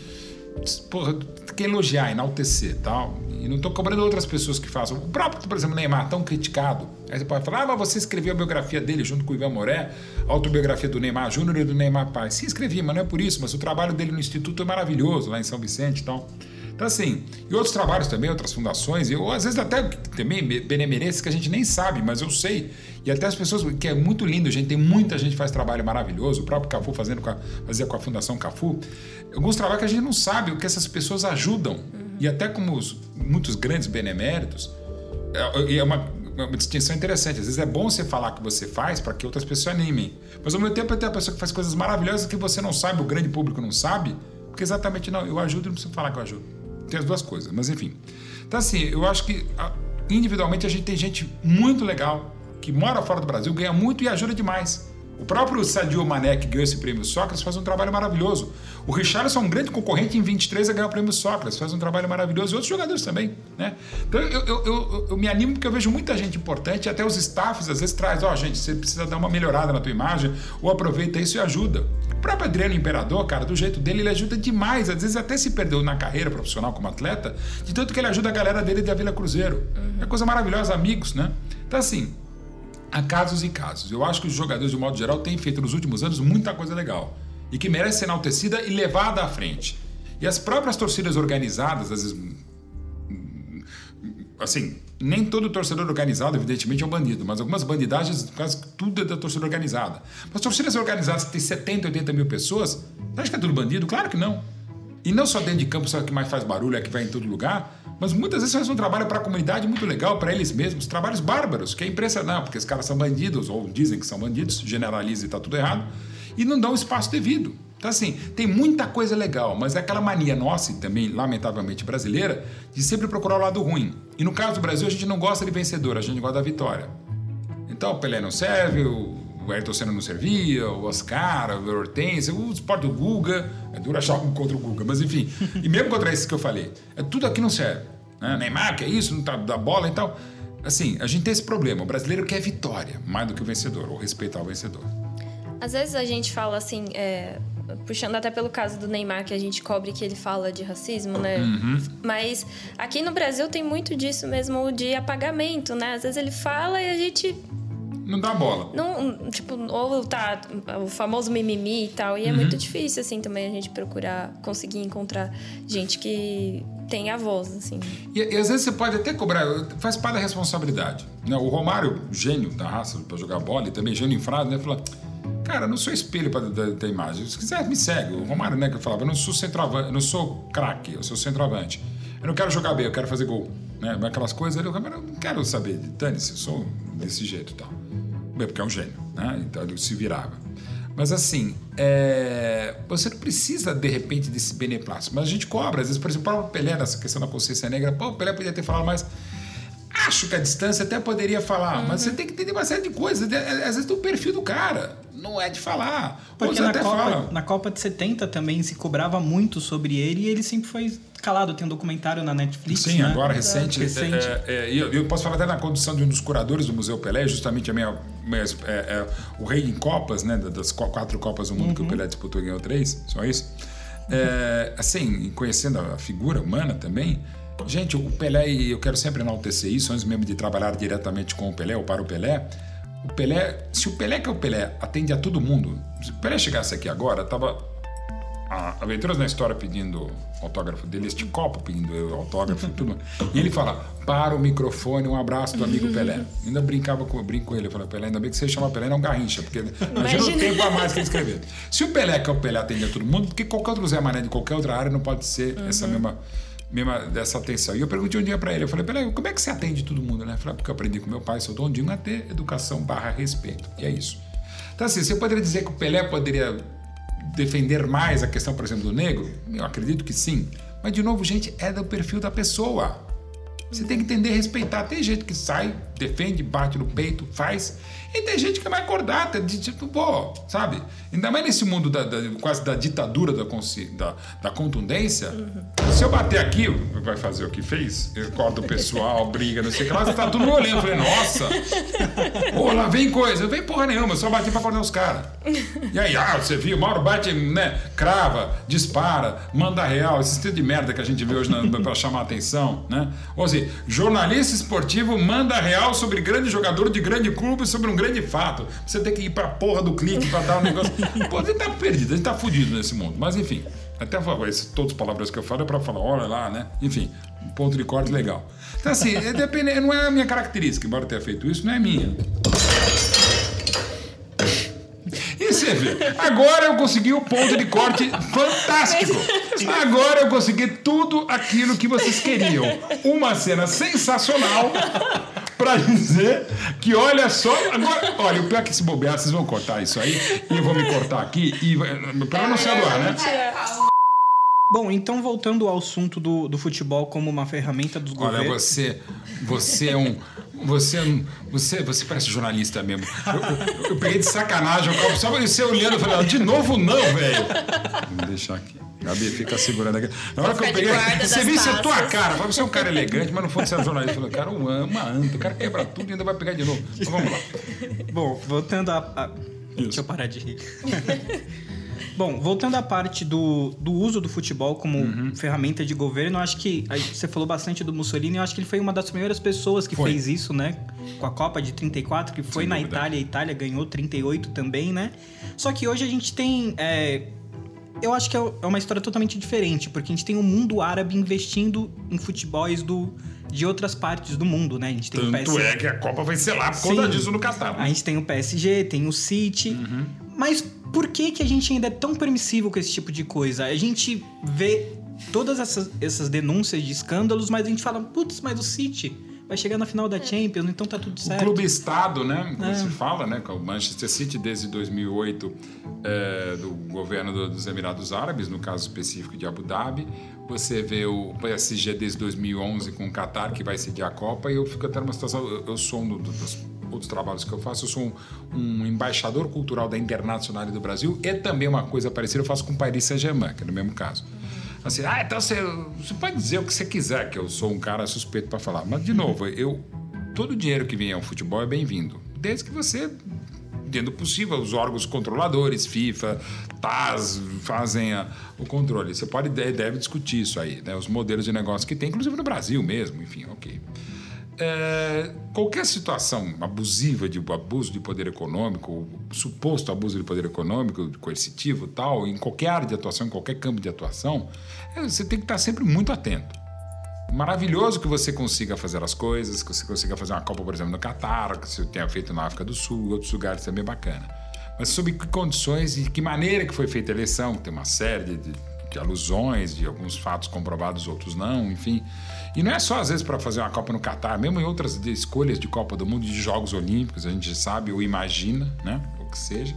porra, que elogiar, enaltecer tal. E não estou cobrando outras pessoas que façam. O próprio, por exemplo, Neymar, tão criticado. Aí você pode falar, ah, mas você escreveu a biografia dele junto com o Ivan Moré, a autobiografia do Neymar Júnior e do Neymar Pai. Sim, escrevi, mas não é por isso. Mas o trabalho dele no Instituto é maravilhoso, lá em São Vicente e tal. Então, assim, e outros trabalhos também, outras fundações, eu às vezes até também benemerências que a gente nem sabe, mas eu sei. E até as pessoas, que é muito lindo, gente, tem muita gente que faz trabalho maravilhoso, o próprio Cafu fazendo com a, fazia com a Fundação Cafu. Alguns trabalhos que a gente não sabe o que essas pessoas ajudam. Uhum. E até como os, muitos grandes beneméritos, é, é uma, uma distinção interessante. Às vezes é bom você falar que você faz para que outras pessoas animem. Mas ao mesmo tempo tem a pessoa que faz coisas maravilhosas que você não sabe, o grande público não sabe, porque exatamente não, eu ajudo e não preciso falar que eu ajudo. Tem as duas coisas, mas enfim. Então assim, eu acho que individualmente a gente tem gente muito legal que mora fora do Brasil, ganha muito e ajuda demais. O próprio Sadio Mané, que ganhou esse prêmio Sócrates, faz um trabalho maravilhoso. O Richarlison é um grande concorrente em 23 a ganhar o prêmio Sócrates, faz um trabalho maravilhoso. E outros jogadores também. Né? Então eu, eu, eu, eu me animo porque eu vejo muita gente importante, até os staffs às vezes traz, ó, oh, gente, você precisa dar uma melhorada na tua imagem, ou aproveita isso e ajuda. O próprio Adriano Imperador, cara, do jeito dele, ele ajuda demais. Às vezes até se perdeu na carreira profissional como atleta, de tanto que ele ajuda a galera dele da Vila Cruzeiro. Uhum. É coisa maravilhosa, amigos, né? Então assim, há casos e casos. Eu acho que os jogadores, de modo geral, têm feito nos últimos anos muita coisa legal e que merece ser enaltecida e levada à frente. E as próprias torcidas organizadas, às vezes. Assim, nem todo torcedor organizado, evidentemente, é um bandido, mas algumas bandidagens, quase tudo é da torcida organizada. Mas torcidas organizadas que têm 70, 80 mil pessoas, você acha que é tudo bandido? Claro que não. E não só dentro de campo, só que mais faz barulho, é que vai em todo lugar, mas muitas vezes faz um trabalho para a comunidade muito legal, para eles mesmos, trabalhos bárbaros, que é impressionante, porque os caras são bandidos, ou dizem que são bandidos, generaliza e está tudo errado, e não dão espaço devido. Então, assim, tem muita coisa legal, mas é aquela mania nossa, e também lamentavelmente brasileira, de sempre procurar o lado ruim. E no caso do Brasil, a gente não gosta de vencedor, a gente gosta da vitória. Então, o Pelé não serve, o o Ayrton Senna não servia, o Oscar, o Hortência, o Sport do Guga. É duro achar um contra o Guga, mas enfim. E mesmo contra esses que eu falei, é tudo aqui não serve. Né? Neymar, que é isso, não tá da bola e tal. Assim, a gente tem esse problema. O brasileiro quer vitória mais do que o vencedor, ou respeitar o vencedor. Às vezes a gente fala assim, é, puxando até pelo caso do Neymar, que a gente cobre que ele fala de racismo, né? Uhum. Mas aqui no Brasil tem muito disso mesmo de apagamento, né? Às vezes ele fala e a gente não dá bola. Não, tipo, ou tá o famoso mimimi e tal. E é uhum. muito difícil, assim, também a gente procurar conseguir encontrar gente que tem a voz, assim. E, e, às vezes você pode até cobrar, faz parte da responsabilidade. Né? O Romário, gênio da raça para jogar bola, e também gênio em frase, né? Falou, cara, eu não sou espelho para da, da, imagem. Se quiser, me segue. O Romário, né, que eu falava, eu não sou centroavante, eu não sou craque, eu sou centroavante. Eu não quero jogar bem, eu quero fazer gol. Né? Aquelas coisas ali, eu não quero saber, dane-se, eu sou desse jeito e tal. Porque é um gênio, né? Então ele se virava. Mas assim, é... você não precisa de repente desse beneplácito. Mas a gente cobra, às vezes, por exemplo, o próprio Pelé, nessa questão da consciência negra, pô, o Pelé podia ter falado mais. Acho que a distância até poderia falar, uhum. mas você tem que entender uma série de coisas. Às vezes, do perfil do cara. Não é de falar. Porque na Copa, na Copa de 70 também se cobrava muito sobre ele e ele sempre foi calado. Tem um documentário na Netflix. Sim, né? agora recente. recente. É, é, é, eu, eu, posso falar até na condução de um dos curadores do Museu Pelé, justamente a minha, minha é, é, o rei em Copas, né? Das quatro Copas do mundo uhum. que o uhum. Pelé disputou e ganhou três, só isso. É, assim, conhecendo a figura humana também. Gente, o Pelé, e eu quero sempre enaltecer isso, antes mesmo de trabalhar diretamente com o Pelé ou para o Pelé. O Pelé, se o Pelé que é o Pelé atende a todo mundo, se o Pelé chegasse aqui agora, tava a Aventuras na História pedindo autógrafo dele, este copo pedindo eu autógrafo, tudo. E ele fala: para o microfone, um abraço do amigo Pelé. Ainda brincava com, eu brinco com ele, eu falei: Pelé, ainda bem que você chama Pelé, não Garrincha, porque imagina o tempo a mais que ele escreveu. Se o Pelé, que é o Pelé, atende a todo mundo, porque qualquer outro Zé Mané de qualquer outra área não pode ser uhum. essa mesma mesma dessa atenção. E eu perguntei um dia para ele, eu falei, Pelé, como é que você atende todo mundo, né? Eu falei, ah, porque eu aprendi com meu pai, sou dondinho, a ter educação barra respeito. E é isso. Então, assim, você poderia dizer que o Pelé poderia defender mais a questão, por exemplo, do negro? Eu acredito que sim. Mas, de novo, gente, é do perfil da pessoa. Você tem que entender respeitar. Tem gente que sai, defende, bate no peito, faz. E tem gente que vai acordar, de tipo, pô, sabe? Ainda mais nesse mundo da, da quase da ditadura da, da, da contundência. Uhum. Se eu bater aqui, vai fazer o que fez? Acorda o pessoal, <laughs> briga, não sei o que lá, você tá tudo me olhando. Eu falei, nossa, pô, lá vem coisa. Vem porra nenhuma, eu só bati pra acordar os caras. E aí, ah, você viu, Mauro bate, né? Crava, dispara, manda real, esse tipo de merda que a gente vê hoje na, pra chamar atenção, né? Ou seja, jornalista esportivo manda real sobre grande jogador de grande clube sobre um grande fato. Você tem que ir pra porra do clique pra dar um negócio. <laughs> Pô, a gente tá perdido, a gente tá fudido nesse mundo. Mas enfim. Até todos os palavras que eu falo é para falar, olha lá, né? Enfim, um ponto de corte legal. Então, assim, é, depende, não é a minha característica, embora tenha feito isso, não é minha. E você vê, agora eu consegui o um ponto de corte fantástico. Agora eu consegui tudo aquilo que vocês queriam. Uma cena sensacional para dizer que olha só. Agora, olha, o pior é que se bobear, vocês vão cortar isso aí e eu vou me cortar aqui e para não ser do ar, né? Bom, então voltando ao assunto do, do futebol como uma ferramenta dos governos. Olha, você, você é um. Você, você, você parece jornalista mesmo. Eu, eu, eu peguei de sacanagem o copo, só você olhando, eu falei, de novo não, velho. Vou deixar aqui. Gabi, fica segurando aqui. Na hora que eu peguei, você viu isso é tua cara. Você é um cara elegante, mas no fundo você é um jornalista. Eu falei, cara, uma anta, o cara quebra tudo e ainda vai pegar de novo. Então vamos lá. Bom, voltando a. a... Deixa eu parar de rir. <laughs> Bom, voltando à parte do, do uso do futebol como uhum. ferramenta de governo, eu acho que você falou bastante do Mussolini, eu acho que ele foi uma das primeiras pessoas que foi. fez isso, né? Com a Copa de 34, que foi Sem na dúvida. Itália, a Itália ganhou 38 também, né? Só que hoje a gente tem. É, eu acho que é, é uma história totalmente diferente, porque a gente tem o um mundo árabe investindo em futebols do, de outras partes do mundo, né? A gente tem Tanto o PSG. é que a Copa vai ser lá por conta disso no Catar. A gente tem o PSG, tem o City. Uhum. Mas por que, que a gente ainda é tão permissivo com esse tipo de coisa? A gente vê todas essas, essas denúncias de escândalos, mas a gente fala, putz, mas o City vai chegar na final da Champions, então tá tudo certo. O clube Estado, né? Como é. se fala, né? O Manchester City desde 2008 é, do governo dos Emirados Árabes, no caso específico de Abu Dhabi. Você vê o PSG desde 2011 com o Qatar que vai sediar a Copa e eu fico até numa situação. Eu, eu sou um dos outros trabalhos que eu faço, eu sou um, um embaixador cultural da Internacional do Brasil e também uma coisa parecida eu faço com Paris Saint-Germain, que é no mesmo caso. Assim, ah, então você, você pode dizer o que você quiser, que eu sou um cara suspeito para falar. Mas, de novo, eu todo o dinheiro que vem ao futebol é bem-vindo. Desde que você, dentro do possível, os órgãos controladores, FIFA, TAS, fazem a, o controle. Você pode deve discutir isso aí, né? Os modelos de negócio que tem, inclusive no Brasil mesmo, enfim, ok. É, qualquer situação abusiva de abuso de poder econômico, suposto abuso de poder econômico, coercitivo, tal, em qualquer área de atuação, em qualquer campo de atuação, é, você tem que estar sempre muito atento. Maravilhoso que você consiga fazer as coisas, que você consiga fazer uma Copa, por exemplo, no Catar, que você tenha feito na África do Sul, outros lugares também bacana. Mas sob que condições e que maneira que foi feita a eleição, tem uma série de, de alusões, de alguns fatos comprovados, outros não, enfim. E não é só às vezes para fazer uma Copa no Catar, mesmo em outras escolhas de Copa do Mundo, de Jogos Olímpicos, a gente sabe ou imagina, né? O que seja.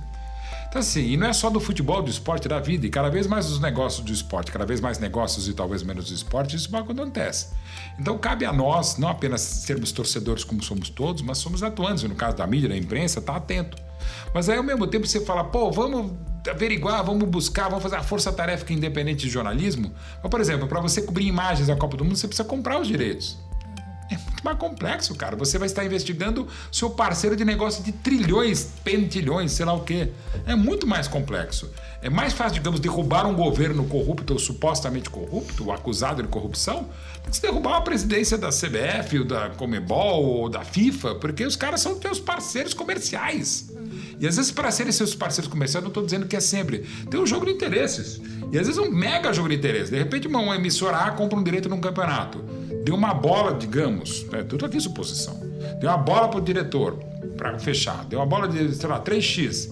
Então, assim, e não é só do futebol, do esporte, da vida, e cada vez mais os negócios do esporte, cada vez mais negócios e talvez menos do esporte, isso acontece. Então, cabe a nós, não apenas sermos torcedores como somos todos, mas somos atuantes, e no caso da mídia, da imprensa, tá atento. Mas aí, ao mesmo tempo, você fala, pô, vamos averiguar, vamos buscar, vamos fazer a força-tarefa independente de jornalismo. Mas, por exemplo, para você cobrir imagens da Copa do Mundo, você precisa comprar os direitos. É muito mais complexo, cara. Você vai estar investigando seu parceiro de negócio de trilhões, pentilhões, sei lá o quê. É muito mais complexo. É mais fácil, digamos, derrubar um governo corrupto ou supostamente corrupto, ou acusado de corrupção, do que se derrubar a presidência da CBF, ou da Comebol, ou da FIFA, porque os caras são teus parceiros comerciais. E às vezes, para serem seus parceiros comerciais, não estou dizendo que é sempre. Tem um jogo de interesses. E às vezes um mega jogo de interesses. De repente, uma, uma emissora A compra um direito num campeonato. Deu uma bola, digamos, é tudo aqui suposição. Deu uma bola pro diretor para fechar. Deu uma bola de, sei lá, 3x.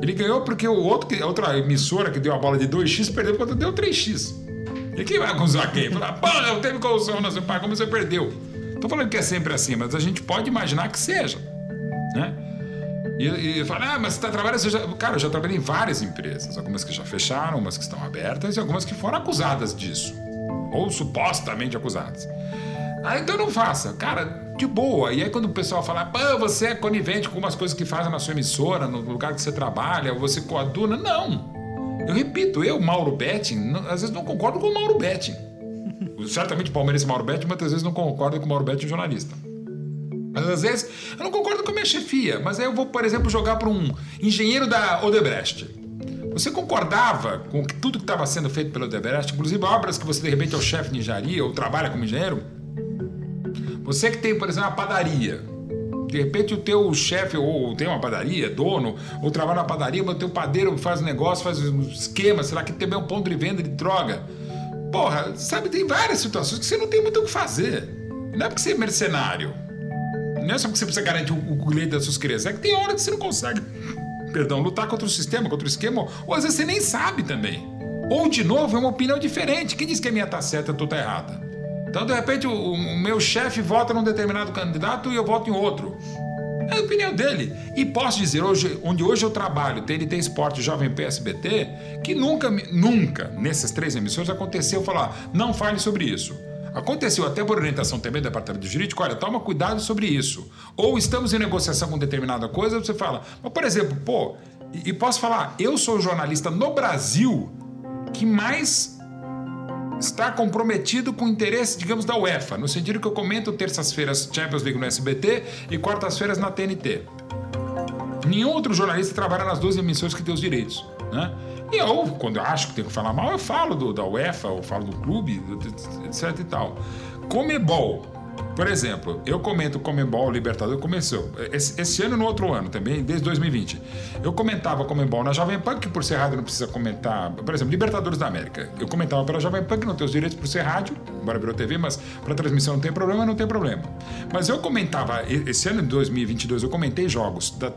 Ele ganhou porque o outro, a outra emissora que deu a bola de 2x perdeu quando deu 3x. E quem vai acusar quem? Falar, pô, eu teve corrupção na seu pai, como você perdeu? Tô falando que é sempre assim, mas a gente pode imaginar que seja. Né? E, e fala, ah, mas você está trabalhando. Você já... Cara, eu já trabalhei em várias empresas. Algumas que já fecharam, umas que estão abertas e algumas que foram acusadas disso. Ou supostamente acusadas. Ah, então não faça. Cara, de boa. E aí quando o pessoal fala, pô, você é conivente com umas coisas que fazem na sua emissora, no lugar que você trabalha, ou você coaduna. Não. Eu repito, eu, Mauro Betting, às vezes não concordo com o Mauro Betting. <laughs> Certamente palmeirense Mauro Betting, às vezes não concordo com o Mauro Betting, jornalista. Mas às vezes eu não concordo com a minha chefia, mas aí eu vou, por exemplo, jogar para um engenheiro da Odebrecht. Você concordava com tudo que estava sendo feito pela Odebrecht, inclusive obras que você de repente é o chefe de engenharia ou trabalha como engenheiro? Você que tem, por exemplo, uma padaria. De repente o teu chefe ou tem uma padaria, dono, ou trabalha na padaria, mas o teu padeiro faz negócio, faz um esquema, sei lá, que também é um ponto de venda de droga. Porra, sabe, tem várias situações que você não tem muito o que fazer. Não é porque você é mercenário. Não é só porque você precisa garantir o, o leite das suas crianças. É que tem hora que você não consegue, perdão, lutar contra o sistema, contra o esquema, ou às vezes você nem sabe também. Ou, de novo, é uma opinião diferente. Quem diz que a minha tá certa tua tá errada? Então, de repente, o, o meu chefe vota num determinado candidato e eu voto em outro. É a opinião dele. E posso dizer, hoje, onde hoje eu trabalho, TNT Esporte Jovem PSBT, que nunca, nunca, nessas três emissões, aconteceu falar, não fale sobre isso. Aconteceu até por orientação também do departamento jurídico, olha, toma cuidado sobre isso. Ou estamos em negociação com determinada coisa, você fala, mas por exemplo, pô, e, e posso falar, eu sou jornalista no Brasil que mais está comprometido com o interesse, digamos, da UEFA, no sentido que eu comento terças-feiras Champions League no SBT e quartas-feiras na TNT. Nenhum outro jornalista trabalha nas duas emissões que tem os direitos, né? E eu, quando eu acho que tenho que falar mal, eu falo do, da UEFA, eu falo do clube, etc e tal. Comebol, por exemplo, eu comento Comembol Libertadores, começou esse, esse, ano e no outro ano também, desde 2020. Eu comentava Comembol na Jovem Pan, que por ser rádio não precisa comentar. Por exemplo, Libertadores da América. Eu comentava pela Jovem Pan, que não tem os direitos por ser rádio, embora virou TV, mas para transmissão não tem problema, não tem problema. Mas eu comentava, esse ano de 2022, eu comentei jogos da,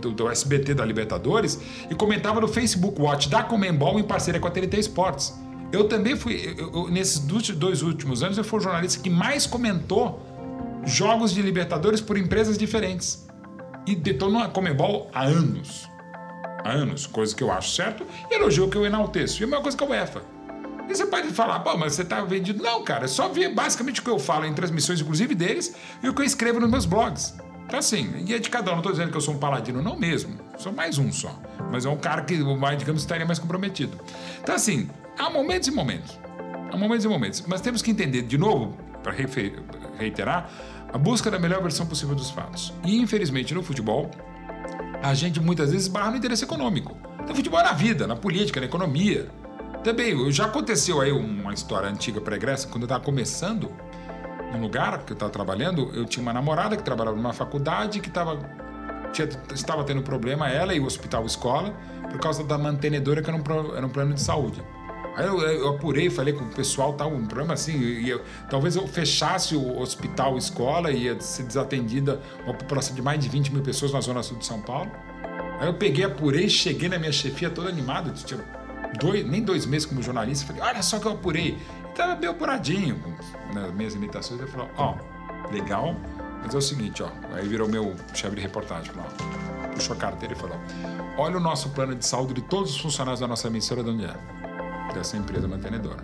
do, do SBT da Libertadores e comentava no Facebook Watch da Comembol em parceria com a TNT Esportes. Eu também fui, eu, eu, nesses dois últimos anos, eu fui o jornalista que mais comentou jogos de Libertadores por empresas diferentes. E detonou a Comebol há anos. Há anos, coisa que eu acho certo, e elogio que eu enalteço. E a mesma coisa que a UEFA. E você pode falar, pô, mas você tá vendido. Não, cara, é só ver basicamente o que eu falo em transmissões, inclusive deles, e o que eu escrevo nos meus blogs. Então, assim, e é de cada um. Não tô dizendo que eu sou um paladino, não mesmo. Sou mais um só. Mas é um cara que, digamos, estaria mais comprometido. Então, assim, Há momentos e momentos. Há momentos e momentos. Mas temos que entender, de novo, para reiterar, a busca da melhor versão possível dos fatos. E, infelizmente, no futebol, a gente muitas vezes barra no interesse econômico. No futebol é na vida, na política, na economia. Também, já aconteceu aí uma história antiga pregressa, quando eu estava começando num lugar que eu estava trabalhando, eu tinha uma namorada que trabalhava numa faculdade que estava tinha, estava tendo problema, ela e o hospital escola, por causa da mantenedora que era um, era um plano de saúde. Aí eu, eu, apurei, falei com o pessoal, tá um problema assim, ia, talvez eu fechasse o hospital escola e ia ser desatendida uma população de mais de 20 mil pessoas na zona sul de São Paulo. Aí eu peguei, apurei, cheguei na minha chefia toda animado, tinha dois, nem dois meses como jornalista, falei, olha só que eu apurei. E tava bem apuradinho nas minhas imitações, ele falou, ó, oh, legal, mas é o seguinte, ó, aí virou meu chefe de reportagem, falou, puxou a carteira e falou, olha o nosso plano de saúde de todos os funcionários da nossa emissora de onde é dessa empresa mantenedora.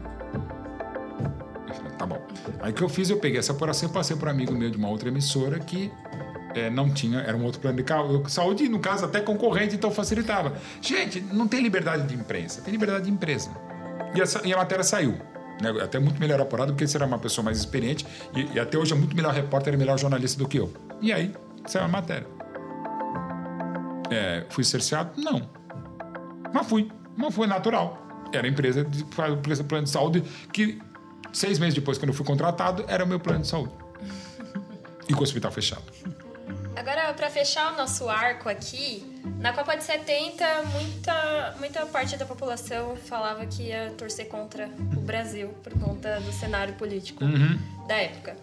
Eu falei, tá bom. Aí o que eu fiz, eu peguei essa apuração e passei para um amigo meu de uma outra emissora que é, não tinha, era um outro plano de saúde, no caso até concorrente, então facilitava. Gente, não tem liberdade de imprensa, tem liberdade de empresa. E, essa, e a matéria saiu. Né? Até muito melhor apurado, porque você era uma pessoa mais experiente e, e até hoje é muito melhor repórter e melhor jornalista do que eu. E aí, saiu a matéria. É, fui cerceado? Não. Mas fui. Mas foi natural era a empresa de faz plano de saúde que seis meses depois, quando eu fui contratado, era o meu plano de saúde. E com o hospital fechado. Agora, para fechar o nosso arco aqui, na Copa de 70, muita, muita parte da população falava que ia torcer contra o Brasil por conta do cenário político uhum. da época.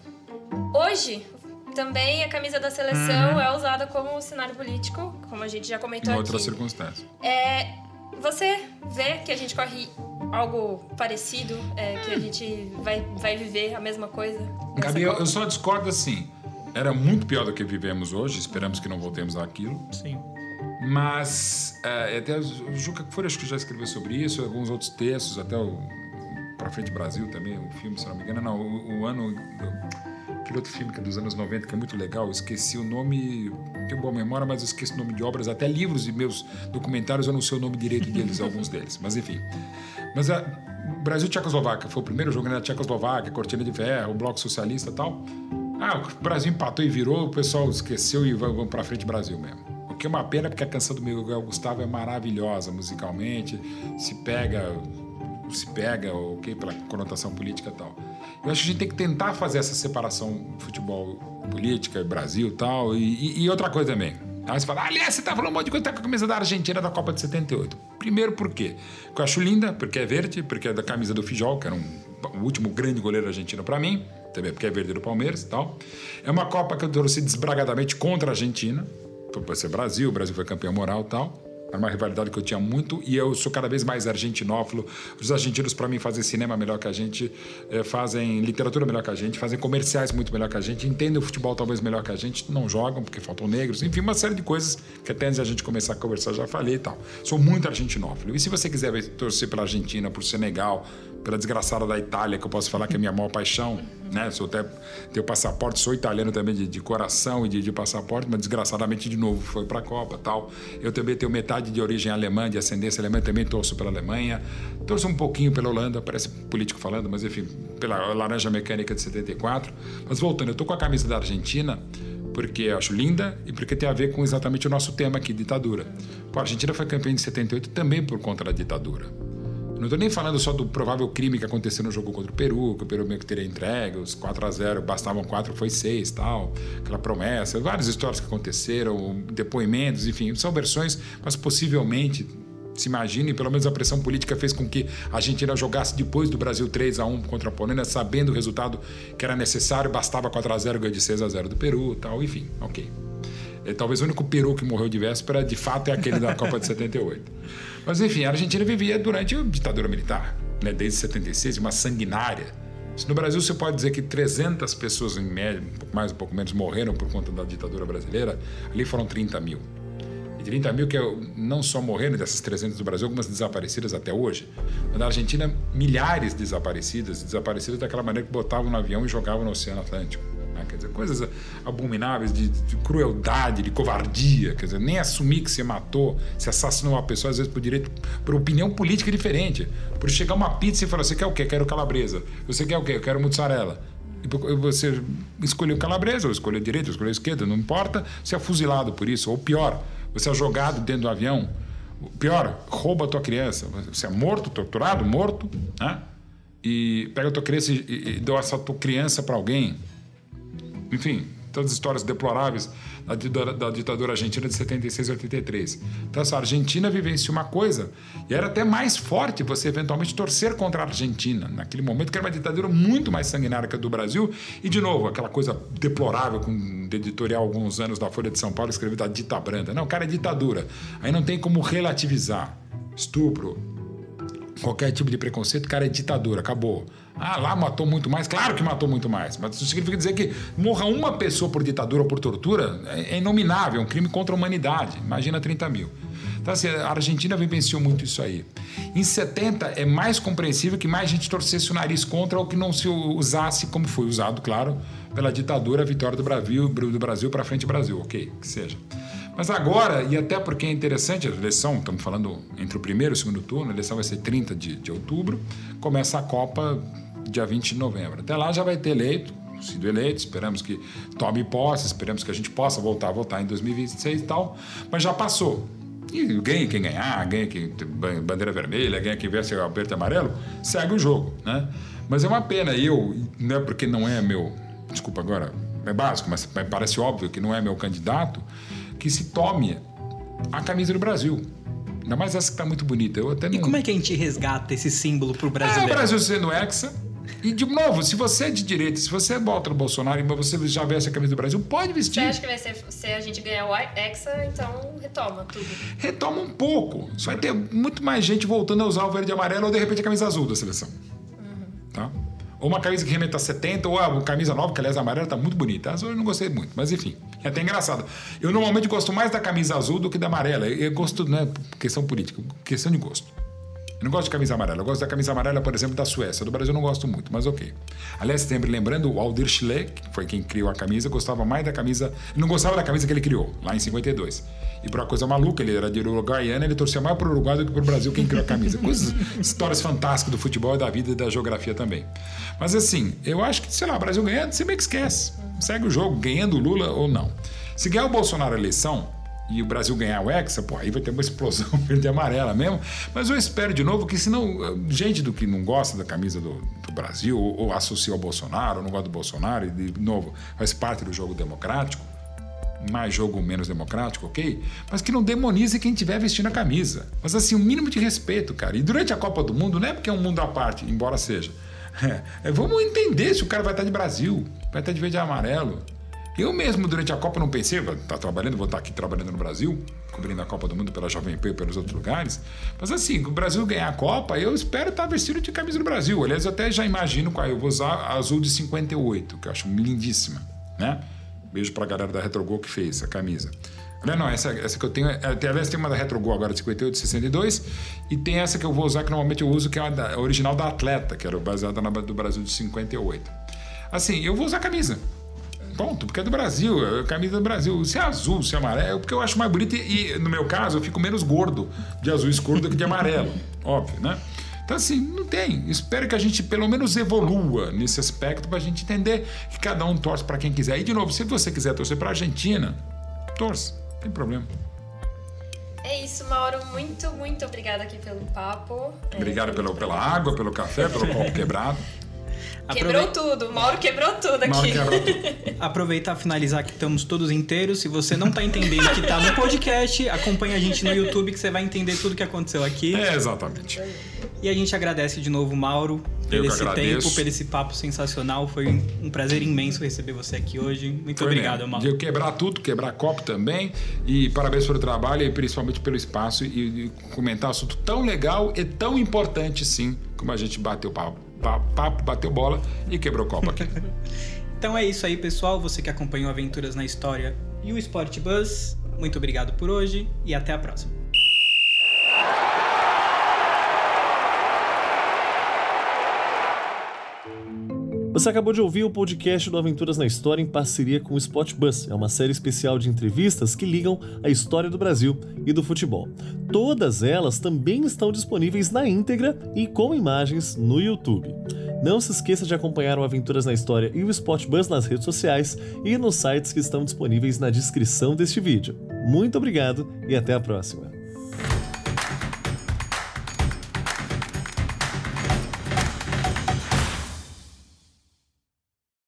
Hoje, também a camisa da seleção uhum. é usada como cenário político, como a gente já comentou em aqui. Em outras circunstâncias. É, você vê que a gente corre algo parecido, é, que a gente vai, vai viver a mesma coisa? Gabi, eu, eu só discordo assim. Era muito pior do que vivemos hoje, esperamos que não voltemos àquilo. Sim. Mas, é, até o Juca Folha acho que já escreveu sobre isso, alguns outros textos, até o Pra Frente Brasil também, o filme, se não me engano. Não, o, o ano. Aquele outro filme que é dos anos 90, que é muito legal, esqueci o nome, tenho boa memória, mas eu esqueci o nome de obras, até livros e meus documentários eu não sei o nome direito deles, <laughs> alguns deles, mas enfim. Mas a Brasil Tchecoslováquia foi o primeiro jogo na Tchecoslováquia, cortina de ferro, o Bloco Socialista e tal. Ah, o Brasil empatou e virou, o pessoal esqueceu e vamos para frente Brasil mesmo. O que é uma pena, porque a canção do Miguel Gustavo é maravilhosa musicalmente, se pega, se pega, ok, pela conotação política e tal. Eu acho que a gente tem que tentar fazer essa separação futebol política, Brasil tal, e. E outra coisa também. Aí você fala, aliás, você tá falando um monte de coisa, tá com a camisa da Argentina da Copa de 78. Primeiro, por quê? Porque eu acho linda, porque é verde, porque é da camisa do Fijol, que era um, o último grande goleiro argentino para mim, também porque é verde do Palmeiras e tal. É uma Copa que eu torci desbragadamente contra a Argentina, por ser Brasil, o Brasil foi campeão moral e tal. Era uma rivalidade que eu tinha muito e eu sou cada vez mais argentinófilo. Os argentinos, para mim, fazem cinema melhor que a gente, eh, fazem literatura melhor que a gente, fazem comerciais muito melhor que a gente, entendem o futebol talvez melhor que a gente, não jogam porque faltam negros, enfim, uma série de coisas que até antes de a gente começar a conversar já falei e tal. Sou muito argentinófilo. E se você quiser torcer pela Argentina, por Senegal, pela desgraçada da Itália, que eu posso falar que é minha maior paixão, né? Sou até tenho passaporte, sou italiano também de, de coração e de, de, passaporte, mas desgraçadamente de novo foi para a Copa, tal. Eu também tenho metade de origem alemã, de ascendência alemã, também torço pela Alemanha, torço um pouquinho pela Holanda, parece político falando, mas enfim, pela Laranja Mecânica de 74. Mas voltando, eu tô com a camisa da Argentina porque eu acho linda e porque tem a ver com exatamente o nosso tema aqui, ditadura. Pô, a Argentina foi campeã de 78 também por conta da ditadura. Não estou nem falando só do provável crime que aconteceu no jogo contra o Peru, que o Peru meio que teria entregue, os 4 a 0 bastavam 4, foi 6 tal, aquela promessa, várias histórias que aconteceram, depoimentos, enfim, são versões, mas possivelmente se imagine, pelo menos a pressão política fez com que a Argentina jogasse depois do Brasil 3 a 1 contra a Polônia, sabendo o resultado que era necessário, bastava 4 a 0 ganhar de 6 a 0 do Peru, tal, enfim, OK. É, talvez o único peru que morreu de véspera, de fato, é aquele da Copa de 78. Mas, enfim, a Argentina vivia durante a ditadura militar, né? desde 76, uma sanguinária. Se no Brasil você pode dizer que 300 pessoas, em média, um pouco mais, um pouco menos, morreram por conta da ditadura brasileira, ali foram 30 mil. E 30 mil que não só morreram dessas 300 do Brasil, algumas desaparecidas até hoje. Mas na Argentina, milhares desaparecidas, desaparecidas daquela maneira que botavam no avião e jogavam no Oceano Atlântico. Quer dizer, coisas abomináveis de, de, crueldade, de covardia. Quer dizer, nem assumir que você matou, você assassinou uma pessoa, às vezes por direito, por opinião política diferente. Por chegar uma pizza e falar: você quer o quê? Quero calabresa. Você quer o quê? Eu quero mussarela. E você escolheu calabresa, ou escolheu direita, ou escolheu esquerda, não importa, você é fuzilado por isso. Ou pior, você é jogado dentro do avião. Pior, rouba a tua criança. Você é morto, torturado, morto, né? E pega a tua criança e, e, e dá essa tua criança para alguém enfim, todas as histórias deploráveis da, da, da, ditadura argentina de 76 e 83. Então, essa Argentina vivenciou uma coisa, e era até mais forte você eventualmente torcer contra a Argentina, naquele momento que era uma ditadura muito mais sanguinária que a do Brasil, e de novo, aquela coisa deplorável com um editorial alguns anos da Folha de São Paulo escreveu da dita branda. Não, cara, é ditadura. Aí não tem como relativizar. Estupro, qualquer tipo de preconceito, cara, é ditadura, acabou. Ah, lá matou muito mais. Claro que matou muito mais. Mas isso significa dizer que morra uma pessoa por ditadura ou por tortura é inominável, é um crime contra a humanidade. Imagina 30 mil. Então, assim, a Argentina vivenciou muito isso aí. Em 70, é mais compreensível que mais gente torcesse o nariz contra ou que não se usasse, como foi usado, claro, pela ditadura, a vitória do Brasil, do Brasil para frente Brasil. Ok, que seja. Mas agora, e até porque é interessante, a eleição, estamos falando entre o primeiro e o segundo turno, a eleição vai ser 30 de, de outubro, começa a Copa dia 20 de novembro. Até lá já vai ter eleito, sido eleito, esperamos que tome posse, esperamos que a gente possa voltar a votar em 2026 e tal, mas já passou. E ganha quem ganhar, ganha quem bandeira vermelha, ganha quem veste o verde e amarelo, segue o jogo, né? Mas é uma pena, eu, não é porque não é meu, desculpa agora, é básico, mas parece óbvio que não é meu candidato, que se tome a camisa do Brasil. Ainda mais essa que está muito bonita. Eu até não... E como é que a gente resgata esse símbolo pro brasileiro? É, o Brasil sendo hexa, e, de novo, se você é de direita, se você bota no Bolsonaro, mas você já veste a camisa do Brasil, pode vestir. Você acha que vai ser, se a gente ganhar o Hexa, então retoma tudo? Retoma um pouco. Você vai ter muito mais gente voltando a usar o verde e amarelo ou, de repente, a camisa azul da seleção. Uhum. Tá? Ou uma camisa que remeta a 70, ou a camisa nova, que aliás a amarela tá muito bonita. A azul eu não gostei muito, mas enfim, é até engraçado. Eu normalmente gosto mais da camisa azul do que da amarela. Eu gosto, não é questão política, questão de gosto. Eu não gosto de camisa amarela. Eu gosto da camisa amarela, por exemplo, da Suécia. Do Brasil eu não gosto muito, mas ok. Aliás, sempre lembrando, o Aldir Schleck, que foi quem criou a camisa, gostava mais da camisa. Ele não gostava da camisa que ele criou, lá em 52. E por uma coisa maluca, ele era de Uruguaiana, ele torcia mais para o Uruguai do que para o Brasil, quem criou a camisa. Coisas, <laughs> histórias fantásticas do futebol, da vida e da geografia também. Mas assim, eu acho que, sei lá, o Brasil ganhando, você meio que esquece. Segue o jogo, ganhando o Lula ou não. Se ganhar o Bolsonaro a eleição, e o Brasil ganhar o Hexa, pô, aí vai ter uma explosão <laughs> verde e amarela mesmo. Mas eu espero de novo que, se não, gente do que não gosta da camisa do, do Brasil, ou, ou associa ao Bolsonaro, ou não gosta do Bolsonaro, e de novo, faz parte do jogo democrático, mais jogo menos democrático, ok? Mas que não demonize quem estiver vestindo a camisa. Mas assim, o um mínimo de respeito, cara. E durante a Copa do Mundo, não é porque é um mundo à parte, embora seja. <laughs> É, vamos entender se o cara vai estar de Brasil, vai estar de verde e amarelo. Eu mesmo, durante a Copa, não pensei, vou estar trabalhando, vou estar aqui trabalhando no Brasil, cobrindo a Copa do Mundo pela Jovem Pan e pelos outros lugares. Mas assim, o Brasil ganhar a Copa, eu espero estar vestido de camisa do Brasil. Aliás, eu até já imagino qual eu vou usar a azul de 58, que eu acho lindíssima, né? Beijo pra galera da Retrogol que fez a camisa. Não, não, essa, essa que eu tenho. É, aliás, tem uma da Retrogol agora de 58, de 62. E tem essa que eu vou usar, que normalmente eu uso, que é a, da, a original da Atleta, que era baseada na do Brasil de 58. Assim, eu vou usar a camisa. Ponto, porque é do Brasil, é a camisa do Brasil. Se é azul, se é amarelo, é porque eu acho mais bonito e, e, no meu caso, eu fico menos gordo de azul escuro do que de amarelo. <laughs> óbvio, né? Então, assim, não tem. Espero que a gente pelo menos evolua nesse aspecto para a gente entender que cada um torce para quem quiser. E, de novo, se você quiser torcer para a Argentina, torce, não tem problema. É isso, Mauro. Muito, muito obrigada aqui pelo papo. Obrigado é, pelo, pela água, pelo café, pelo copo <laughs> quebrado. Quebrou tudo, o Mauro quebrou tudo aqui. Mauro quebrou tudo. <laughs> Aproveitar e finalizar que estamos todos inteiros. Se você não está entendendo que está no podcast, acompanhe a gente no YouTube que você vai entender tudo que aconteceu aqui. É, exatamente. E a gente agradece de novo, Mauro, por esse tempo, por esse papo sensacional. Foi um prazer imenso receber você aqui hoje. Muito Foi obrigado, mesmo. Mauro. De quebrar tudo, quebrar copo também. E parabéns pelo trabalho e principalmente pelo espaço e, e comentar um assunto tão legal e tão importante, sim, como a gente bateu papo papo, bateu bola e quebrou copa aqui. <laughs> então é isso aí, pessoal. Você que acompanhou Aventuras na História e o Sport Buzz, muito obrigado por hoje e até a próxima. Você acabou de ouvir o podcast do Aventuras na História em parceria com o Spot Bus. É uma série especial de entrevistas que ligam a história do Brasil e do futebol. Todas elas também estão disponíveis na íntegra e com imagens no YouTube. Não se esqueça de acompanhar o Aventuras na História e o Spot Bus nas redes sociais e nos sites que estão disponíveis na descrição deste vídeo. Muito obrigado e até a próxima!